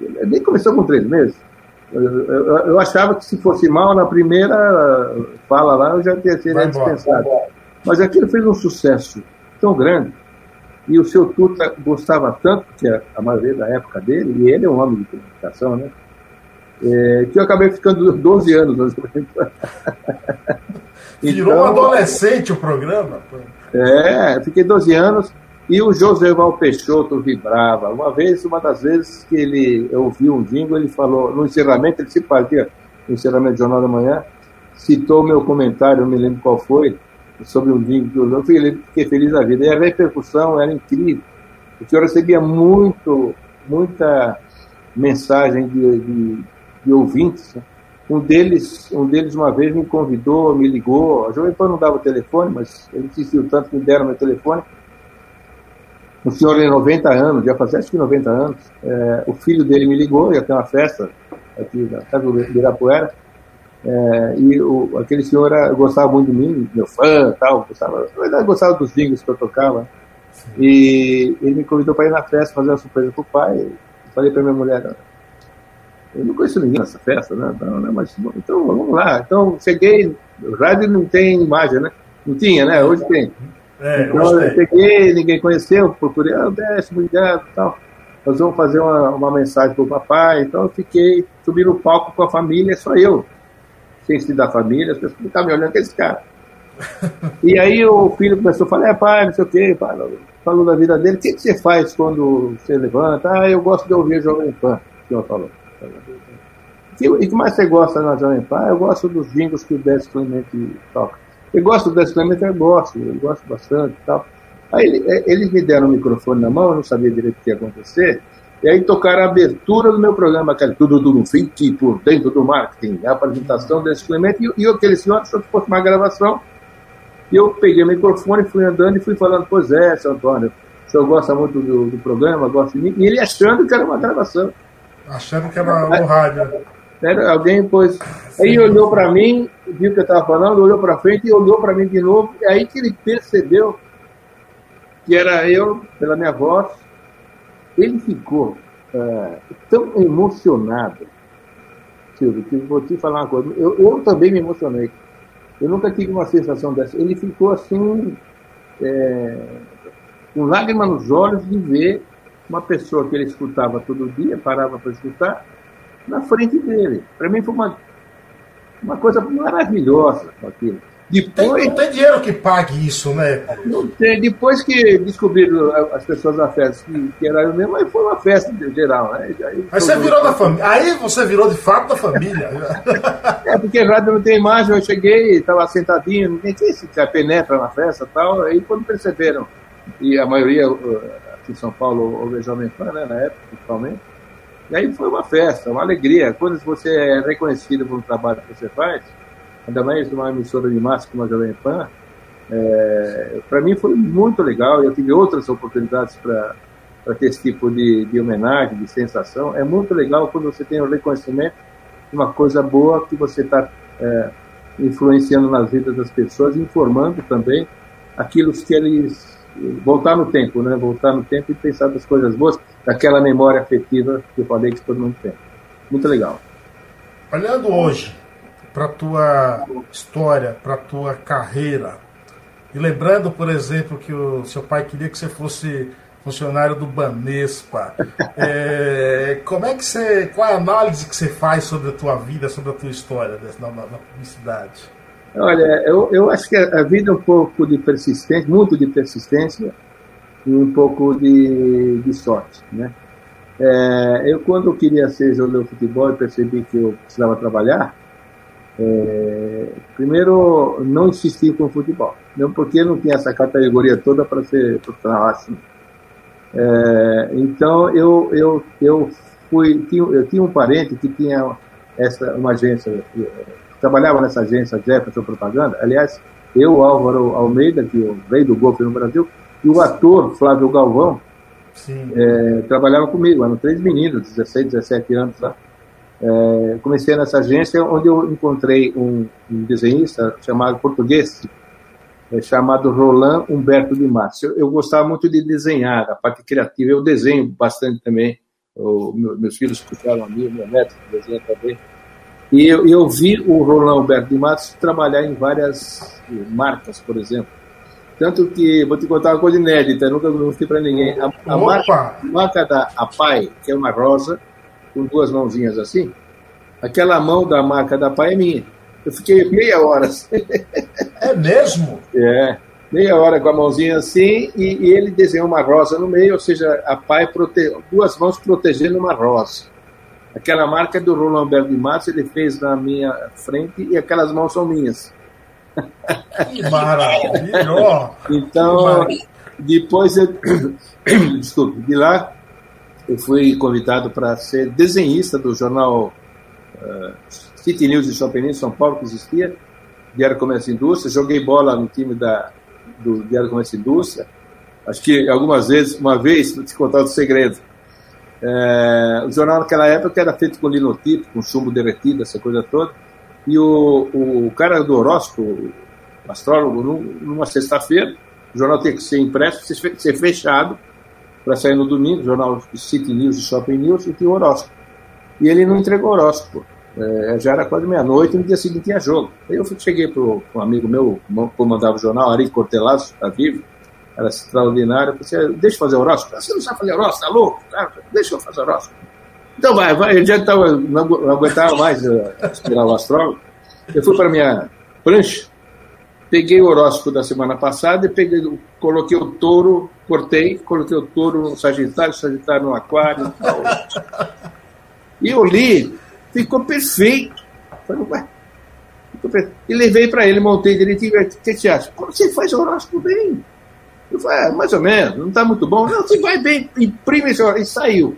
Nem começou com três meses. Eu, eu, eu, achava que se fosse mal na primeira fala lá, eu já teria dispensado. Mas aquilo fez um sucesso tão grande. E o seu Tuta gostava tanto, que a, a maioria da época dele, e ele é um homem de comunicação, né? É, que eu acabei ficando 12 anos. Virou então, um adolescente o programa? É, fiquei 12 anos e o Joseval Peixoto vibrava. Uma vez, uma das vezes que ele ouviu um jingle, ele falou, no encerramento, ele se fazia no encerramento do Jornal da Manhã, citou meu comentário, não me lembro qual foi, sobre um jingle que eu usou, fiquei feliz da vida. E a repercussão era incrível, porque eu recebia muito, muita mensagem de, de de ouvintes. Né? Um deles, um deles uma vez me convidou, me ligou. A Jovem Pan não dava o telefone, mas ele insistiu tanto que me deram meu telefone. Um senhor de 90 anos, já fazia acho que 90 anos. É, o filho dele me ligou, ia ter uma festa aqui na casa do Ibirapuera. É, e o, aquele senhor era, gostava muito de mim, meu fã tal, gostava, na verdade gostava dos jingles que eu tocava. E ele me convidou para ir na festa fazer uma surpresa para o pai. Falei para minha mulher, eu não conheço ninguém nessa festa, né? Então, né? Mas, então vamos lá. Então, cheguei. O rádio não tem imagem, né? Não tinha, né? Hoje tem. É, então, eu cheguei, ninguém conheceu, procurei, ah, Décio, obrigado tal. Nós vamos fazer uma, uma mensagem para o papai. Então, eu fiquei, subi no palco com a família, só eu. Sem se da família, as pessoas ficavam me olhando, que é esse cara. e aí o filho começou a falar, é pai, não sei o quê, pai, falou da vida dele. O que, que você faz quando você levanta? Ah, eu gosto de ouvir Jovem Pan, o senhor falou. E o que mais você gosta na Jovem Pan? Eu gosto dos jingles que o Décio Clemente toca. Eu gosto do Décio Clemente, eu gosto, eu gosto bastante e tal. Aí é, eles me deram o microfone na mão, eu não sabia direito o que ia acontecer, e aí tocaram a abertura do meu programa, aquele tudo do fique por dentro do marketing, a apresentação desse Clemente, e, e aquele senhor achou que fosse uma gravação. E eu peguei o microfone, fui andando e fui falando, pois é, seu Antônio, o senhor gosta muito do, do programa, gosta de mim, e ele achando que era uma gravação. Achando que era no rádio. Era, alguém pôs. Aí olhou para mim, viu o que eu estava falando, olhou para frente e olhou para mim de novo. E aí que ele percebeu que era eu, pela minha voz. Ele ficou é, tão emocionado, Silvio, que vou te falar uma coisa. Eu, eu, também me emocionei. Eu nunca tive uma sensação dessa. Ele ficou assim, é, com lágrimas nos olhos de ver uma pessoa que ele escutava todo dia, parava para escutar, na frente dele. Para mim foi uma, uma coisa maravilhosa aquilo. Depois, não tem dinheiro que pague isso, né? Não tem. Depois que descobriram as pessoas da festa que, que era eu mesmo, aí foi uma festa geral. Né? Aí, aí você virou da família. Aí você virou de fato da família. é, porque rádio não tem imagem, eu cheguei, estava sentadinho, ninguém se penetra na festa e tal. Aí quando perceberam, e a maioria em São Paulo, o Jovem Pan, né, na época, principalmente. E aí foi uma festa, uma alegria. Quando você é reconhecido pelo trabalho que você faz, ainda mais numa emissora de massa como a Jovem Pan, é, para mim foi muito legal. Eu tive outras oportunidades para ter esse tipo de, de homenagem, de sensação. É muito legal quando você tem o reconhecimento de uma coisa boa que você está é, influenciando nas vidas das pessoas, informando também aquilo que eles voltar no tempo, né? Voltar no tempo e pensar das coisas boas, daquela memória afetiva que eu falei que todo mundo tem. Muito legal. Olhando hoje para tua história, para tua carreira, e lembrando, por exemplo, que o seu pai queria que você fosse funcionário do Banespa. É, como é que você, qual é a análise que você faz sobre a tua vida, sobre a tua história na, na, na publicidade? Olha, eu, eu acho que a vida é um pouco de persistência, muito de persistência e um pouco de, de sorte, né? É, eu, quando eu queria ser jogador de futebol e percebi que eu precisava trabalhar, é, primeiro, não insisti com o futebol, mesmo porque não tinha essa categoria toda para ser profissional assim. É, então, eu, eu, eu fui, eu tinha um parente que tinha essa, uma agência trabalhava nessa agência Jefferson Propaganda. Aliás, eu, Álvaro Almeida, que é o rei do golfe no Brasil, e o ator Flávio Galvão é, trabalhava comigo. Eram três meninos, 16, 17 anos lá. É, comecei nessa agência onde eu encontrei um, um desenhista chamado Português, é, chamado Roland Humberto de Matos. Eu, eu, gostava muito de desenhar, a parte criativa. Eu desenho bastante também. O, meu, meus filhos puxaram a mim, meu neto desenha também. E eu, eu vi o Roland Humberto de Matos trabalhar em várias marcas, por exemplo. Tanto que, vou te contar uma coisa inédita, nunca mostrei para ninguém. A, a marca, marca da Apai, que é uma rosa, com duas mãozinhas assim, aquela mão da marca da Apai é minha. Eu fiquei meia hora assim. É mesmo? É, meia hora com a mãozinha assim, e, e ele desenhou uma rosa no meio, ou seja, a Pai prote... duas mãos protegendo uma rosa. Aquela marca é do Roland Alberto de Matos, ele fez na minha frente e aquelas mãos são minhas. Que maravilha! então, depois, eu, desculpe, de lá eu fui convidado para ser desenhista do jornal uh, City News de News, São Paulo, que existia, Diário Comércio e Indústria. Joguei bola no time da, do Diário Comércio e Indústria. Acho que algumas vezes, uma vez, vou te contar outro segredo. É, o jornal naquela época era feito com linotipo, com chumbo derretido, essa coisa toda. E o, o cara do horóscopo, o astrólogo, numa sexta-feira, o jornal tem que ser impresso, ser fechado, para sair no domingo, jornal City News e Shopping News, e tinha o horóscopo. E ele não entregou o horóscopo. É, já era quase meia-noite, no dia seguinte tinha jogo. Aí eu cheguei para um amigo meu, comandava o jornal, Ari Cortelazo, está vivo, era extraordinário. Eu falei, deixa eu fazer horóscopo. Você não sabe fazer horóscopo, tá louco? deixa eu fazer horóscopo. Então vai, vai. Ele já tava, não aguentava mais uh, esperar o astrólogo. Eu fui para minha prancha, peguei o horóscopo da semana passada e peguei, coloquei o touro, cortei, coloquei o touro no Sagitário, Sagitário no Aquário. E eu li, ficou perfeito. Falei, ué, e levei para ele, montei direitinho. O que você acha? Você faz horóscopo bem. Eu falei, é, mais ou menos, não está muito bom. Não, você vai bem, imprime esse. E saiu.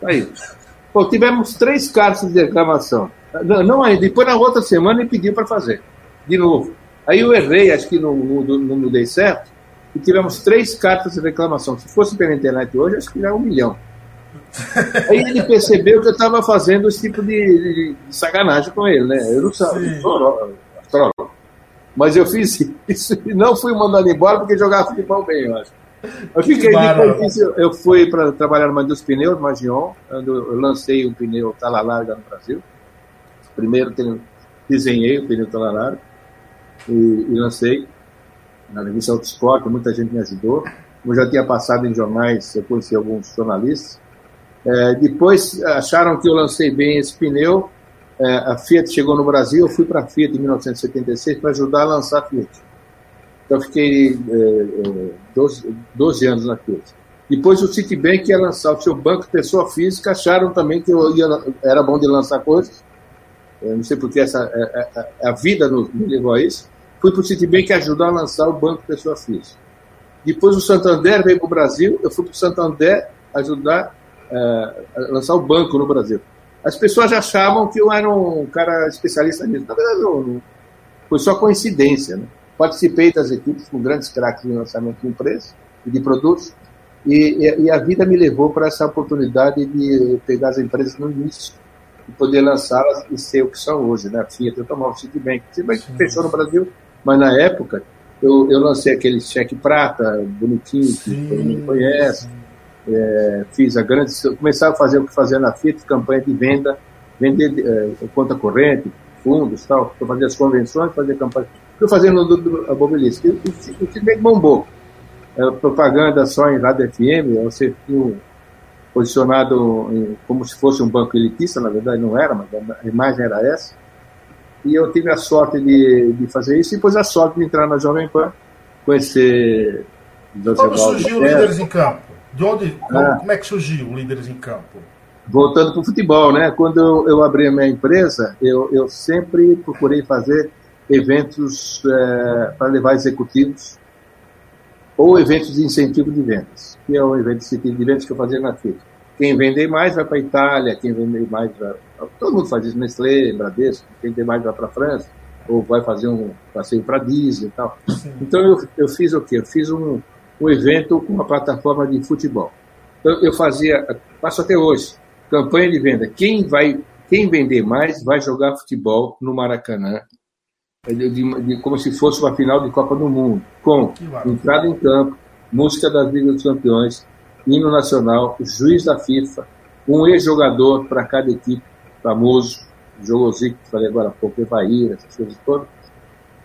Saiu. Pô, tivemos três cartas de reclamação. Não, não aí, depois na outra semana ele pediu para fazer. De novo. Aí eu errei, acho que não, não, não mudei certo, e tivemos três cartas de reclamação. Se fosse pela internet hoje, acho que já é um milhão. Aí ele percebeu que eu estava fazendo esse tipo de, de, de, sacanagem com ele, né? Eu não sou astrólogo. Mas eu fiz isso e não fui mandado embora porque jogava futebol bem, eu acho. Eu fiquei depois disso, eu fui para trabalhar numa dos pneus, Magion, eu lancei o pneu Tala Larga no Brasil. Primeiro desenhei o pneu Tala Larga e, e lancei na revista Autosport, muita gente me ajudou. Como já tinha passado em jornais, eu conheci alguns jornalistas. É, depois acharam que eu lancei bem esse pneu. É, a Fiat chegou no Brasil, eu fui para a Fiat em 1976 para ajudar a lançar a Fiat. Então fiquei é, 12, é, 12 anos na Fiat. Depois o Citibank ia lançar o seu banco pessoa física, acharam também que eu ia, era bom de lançar coisas. Eu não sei porque essa, a, é, a, é, a vida nos, me levou a isso. Fui para o Citibank ajudar a lançar o banco pessoa física. Depois o Santander veio para o Brasil, eu fui para o Santander ajudar uh, a lançar o banco no Brasil. As pessoas achavam que eu era um cara especialista nisso. Na verdade, não, foi só coincidência. Né? Participei das equipes com grandes craques de lançamento de empresas e de produtos, e, e, e a vida me levou para essa oportunidade de pegar as empresas no início e poder lançá-las e ser o que são hoje, né? Fiat, Automóvel, Citibank. Citibank fechou no Brasil, mas na época eu, eu lancei aquele cheque prata, bonitinho, que todo mundo conhece. É, fiz a grande. Começava a fazer o que fazia na Fiat, campanha de venda, vender é, conta corrente, fundos tal. Eu fazia as convenções, fazia campanha. Fui fazendo do, do, Bobelisca. O Citibank bombou. É, propaganda só em rádio FM, você tinha posicionado em, como se fosse um banco elitista, na verdade não era, mas a imagem era essa e eu tive a sorte de, de fazer isso e depois a sorte de entrar na Jovem Pan, conhecer Como surgiu o Líderes em Campo? De onde, ah. como, é que surgiu o Líderes em Campo? Voltando para o futebol, né? Quando eu, eu, abri a minha empresa, eu, eu sempre procurei fazer eventos é, para levar executivos ou eventos de incentivo de vendas, que é o evento de incentivo de vendas que eu fazia na FIT. Quem vender mais vai para a Itália, quem vender mais vai Todo mundo faz isso, Nestlé, Bradesco, quem tem mais vai para a França, ou vai fazer um passeio para Disney e tal. Sim. Então eu, eu fiz o quê? Eu fiz um, um evento com uma plataforma de futebol. Então eu fazia, passo até hoje, campanha de venda. Quem vai, quem vender mais vai jogar futebol no Maracanã de, de, de, como se fosse uma final de Copa do Mundo, com entrada em campo, música das Ligas dos Campeões, hino nacional, juiz da FIFA, um ex-jogador para cada equipe, famoso, Jogosic, que falei agora há pouco, Evair, essas coisas todas,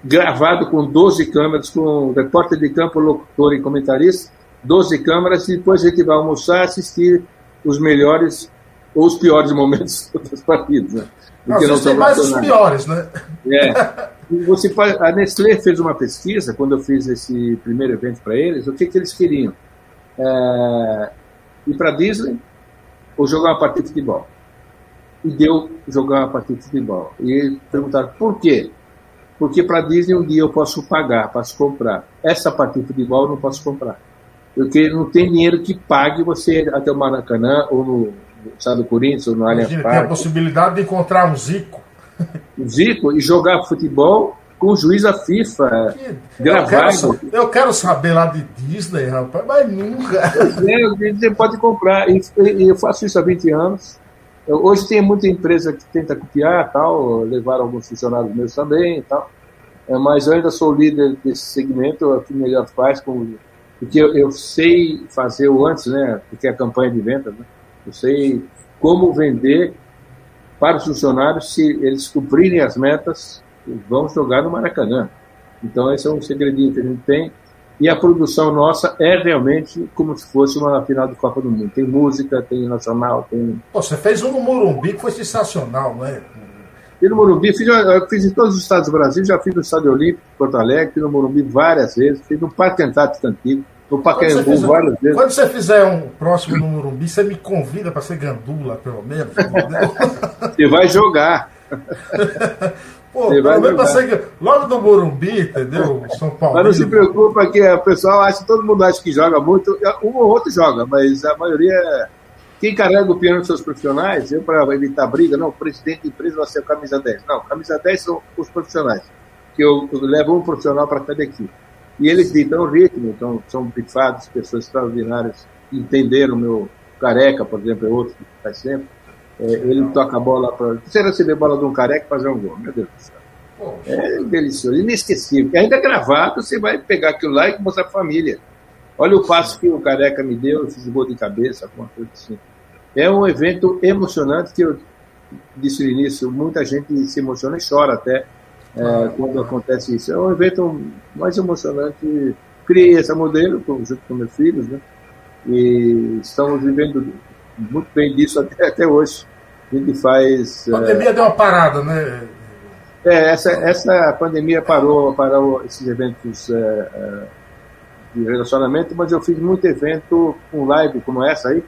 gravado com 12 câmeras, com repórter de campo, locutor e comentarista, 12 câmeras, e depois a gente vai almoçar assistir os melhores ou os piores momentos das partidas. Né? Porque não, tem mais os piores, né? É. Você faz, a Nestlé fez uma pesquisa, quando eu fiz esse primeiro evento para eles, o que, que eles queriam? É, ir para Disney ou jogar uma partida de futebol. E deu jogar uma partida de futebol. E perguntaram por quê? Porque para Disney um dia eu posso pagar, posso comprar. Essa partida de futebol eu não posso comprar. Porque não tem dinheiro que pague você até o Maracanã ou no estado do Corinthians ou no Allianz Parque. Tem a possibilidade de encontrar um Zico. Um Zico e jogar futebol com o juiz da FIFA que, gravado. Eu quero, eu quero, saber lá de Disney, rapaz, mas nunca. É, você pode comprar. E eu faço isso há 20 anos. Hoje tem muita empresa que tenta copiar, tal, levar alguns funcionários meus também, tal. É, mas eu ainda sou líder desse segmento, é o que melhor faz, com, porque eu, eu, sei fazer o antes, né? Porque é a campanha de venda, né? Eu sei como vender para os funcionários se eles cumprirem as metas, vão jogar no Maracanã. Então esse é um segredinho que a gente tem e a produção nossa é realmente como se fosse uma final de Copa do Mundo. Tem música, tem nacional, tem. Pô, você fez um no Morumbi que foi sensacional, não é? E no Morumbi, fiz, eu fiz em todos os estados do Brasil, já fiz no Estádio Olímpico, Porto Alegre, fiz no Morumbi várias vezes, fiz no Parque Antártico Antigo, no Pacaembu várias vezes. Quando você fizer um próximo no Morumbi, você me convida para ser gandula, pelo menos. você vai jogar. Pô, pelo menos ser, logo do Morumbi, entendeu? São Paulo. Mas não se preocupa que o pessoal acha, todo mundo acha que joga muito, um ou outro joga, mas a maioria. Quem carrega o piano dos seus profissionais, eu para evitar briga, não, o presidente da empresa vai ser o camisa 10. Não, camisa 10 são os profissionais, que eu, eu levo um profissional para cada equipe. E eles ditam o ritmo, então são pifados, pessoas extraordinárias, entenderam o meu careca, por exemplo, é outro que faz sempre é, ele toca a bola para. Você receber a bola de um careca e fazer um gol. Meu Deus do céu. É delicioso, inesquecível. E ainda gravado, você vai pegar aquilo lá e mostrar a família. Olha o passo que o careca me deu, eu fiz gol de cabeça, alguma coisa assim. É um evento emocionante que eu disse no início, muita gente se emociona e chora até é, quando acontece isso. É um evento mais emocionante. Criei esse modelo junto com meus filhos, né? E estamos vivendo muito bem disso até, até hoje. A gente faz. A pandemia é... deu uma parada, né? É, essa, essa pandemia parou, parou esses eventos é, de relacionamento, mas eu fiz muito evento com live como essa aí,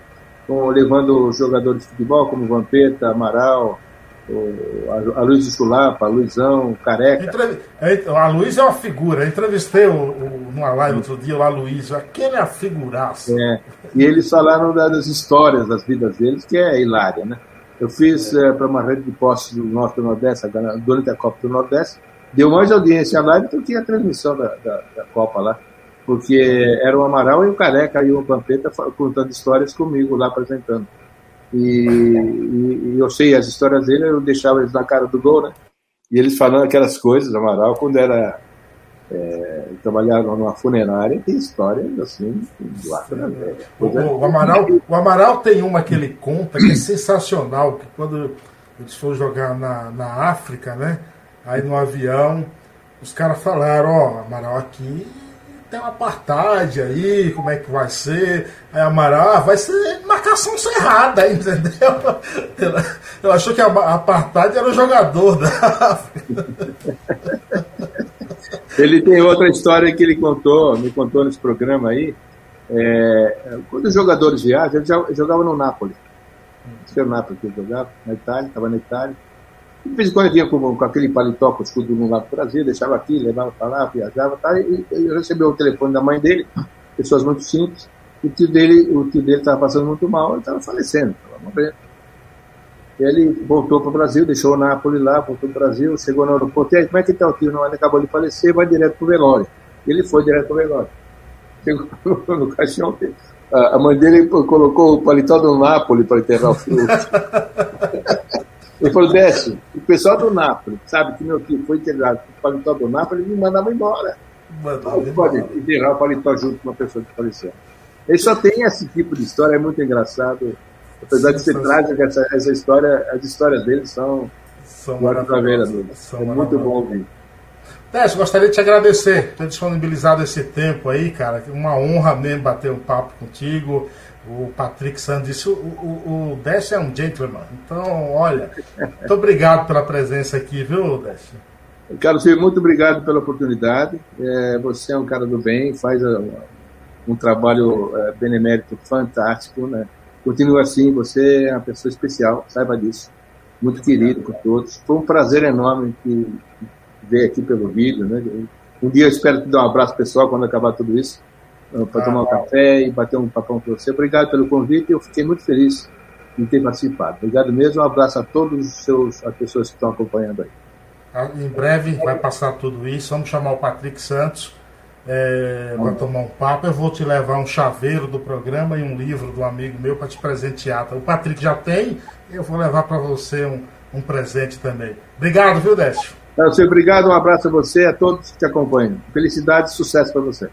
com, levando jogadores de futebol como Vampeta, Amaral, a, a Luiz Chulapa, Luizão, Careca. Entrev... A Luiz é uma figura. Eu entrevistei o, o, numa live outro dia lá, Luiz. Aquele é a figuraça. É. E eles falaram das histórias das vidas deles, que é hilária, né? Eu fiz é. é, para uma rede de postos do Norte e Nordeste, durante a Copa do Nordeste, deu mais audiência live do que a transmissão da, da, da Copa lá. Porque era o Amaral e o Careca e o Pampeta contando histórias comigo lá apresentando. E, e, e, eu sei as histórias dele, eu deixava eles na cara do gol, né? E eles falando aquelas coisas, Amaral, quando era. É, trabalhava numa funerária, tem histórias assim, do lado da velha. O, o, Amaral, o Amaral tem uma que ele conta que é sensacional, que quando eles foram jogar na, na África, né? Aí no avião, os caras falaram, ó, oh, Amaral aqui tem uma apartheid aí, como é que vai ser? Aí Amaral, ah, vai ser marcação cerrada, entendeu? Eu achou que a apartheid era o jogador da África. Ele tem outra história que ele contou, me contou nesse programa aí. É, quando os jogadores viajam, ele jogava no Napoli. Esse era o Napoli que ele jogava, na Itália, estava na Itália. De vez em quando vinha com, com aquele paletó com o escudo no lado do Brasil, deixava aqui, levava para lá, viajava, tá, e ele recebeu o telefone da mãe dele, pessoas muito simples, o tio dele o tio dele estava passando muito mal, ele estava falecendo, estava morrendo. Ele voltou para o Brasil, deixou o Nápoles lá, voltou para o Brasil, chegou no aeroporto, e aí, como é que está o tio? Não, ele acabou de falecer, vai direto para o velório. Ele foi direto para o velório. Chegou no caixão, a mãe dele colocou o paletó do Nápoles para enterrar o filho. Ele falou, Décio, o pessoal do Napoli, sabe que meu filho foi integrado com o paletó do Napoli, ele me mandava embora. Não pode enterrar o paletó junto com uma pessoa que faleceu. Ele só tem esse tipo de história, é muito engraçado. Apesar de ser trágica, essa, essa história, as histórias dele são, são maravilhosas. É muito bom ouvir. Décio, gostaria de te agradecer por ter disponibilizado esse tempo aí, cara. Uma honra mesmo bater um papo contigo. O Patrick Santos disse: o, o, o Décio é um gentleman. Então, olha, muito obrigado pela presença aqui, viu, Décio? Carlos, muito obrigado pela oportunidade. É, você é um cara do bem, faz um, um trabalho é, benemérito fantástico, né? Continua assim, você é uma pessoa especial, saiba disso. Muito querido por todos. Foi um prazer enorme que ver aqui pelo vídeo, né? Um dia eu espero te dar um abraço pessoal quando acabar tudo isso, para ah, tomar um café e bater um papão com você. Obrigado pelo convite, eu fiquei muito feliz em ter participado. Obrigado mesmo, um abraço a todos os seus, as pessoas que estão acompanhando aí. Ah, em breve vai passar tudo isso. Vamos chamar o Patrick Santos é, para tomar um papo. Eu vou te levar um chaveiro do programa e um livro do amigo meu para te presentear. O Patrick já tem, eu vou levar para você um, um presente também. Obrigado, viu, Décio? Obrigado, um abraço a você, a todos que te acompanham. Felicidade e sucesso para você.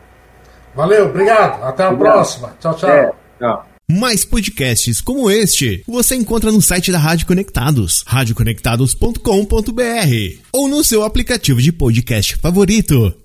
Valeu, obrigado. Até a obrigado. próxima. Tchau, tchau. É, tchau. Mais podcasts como este você encontra no site da Rádio Conectados, radioconectados.com.br ou no seu aplicativo de podcast favorito.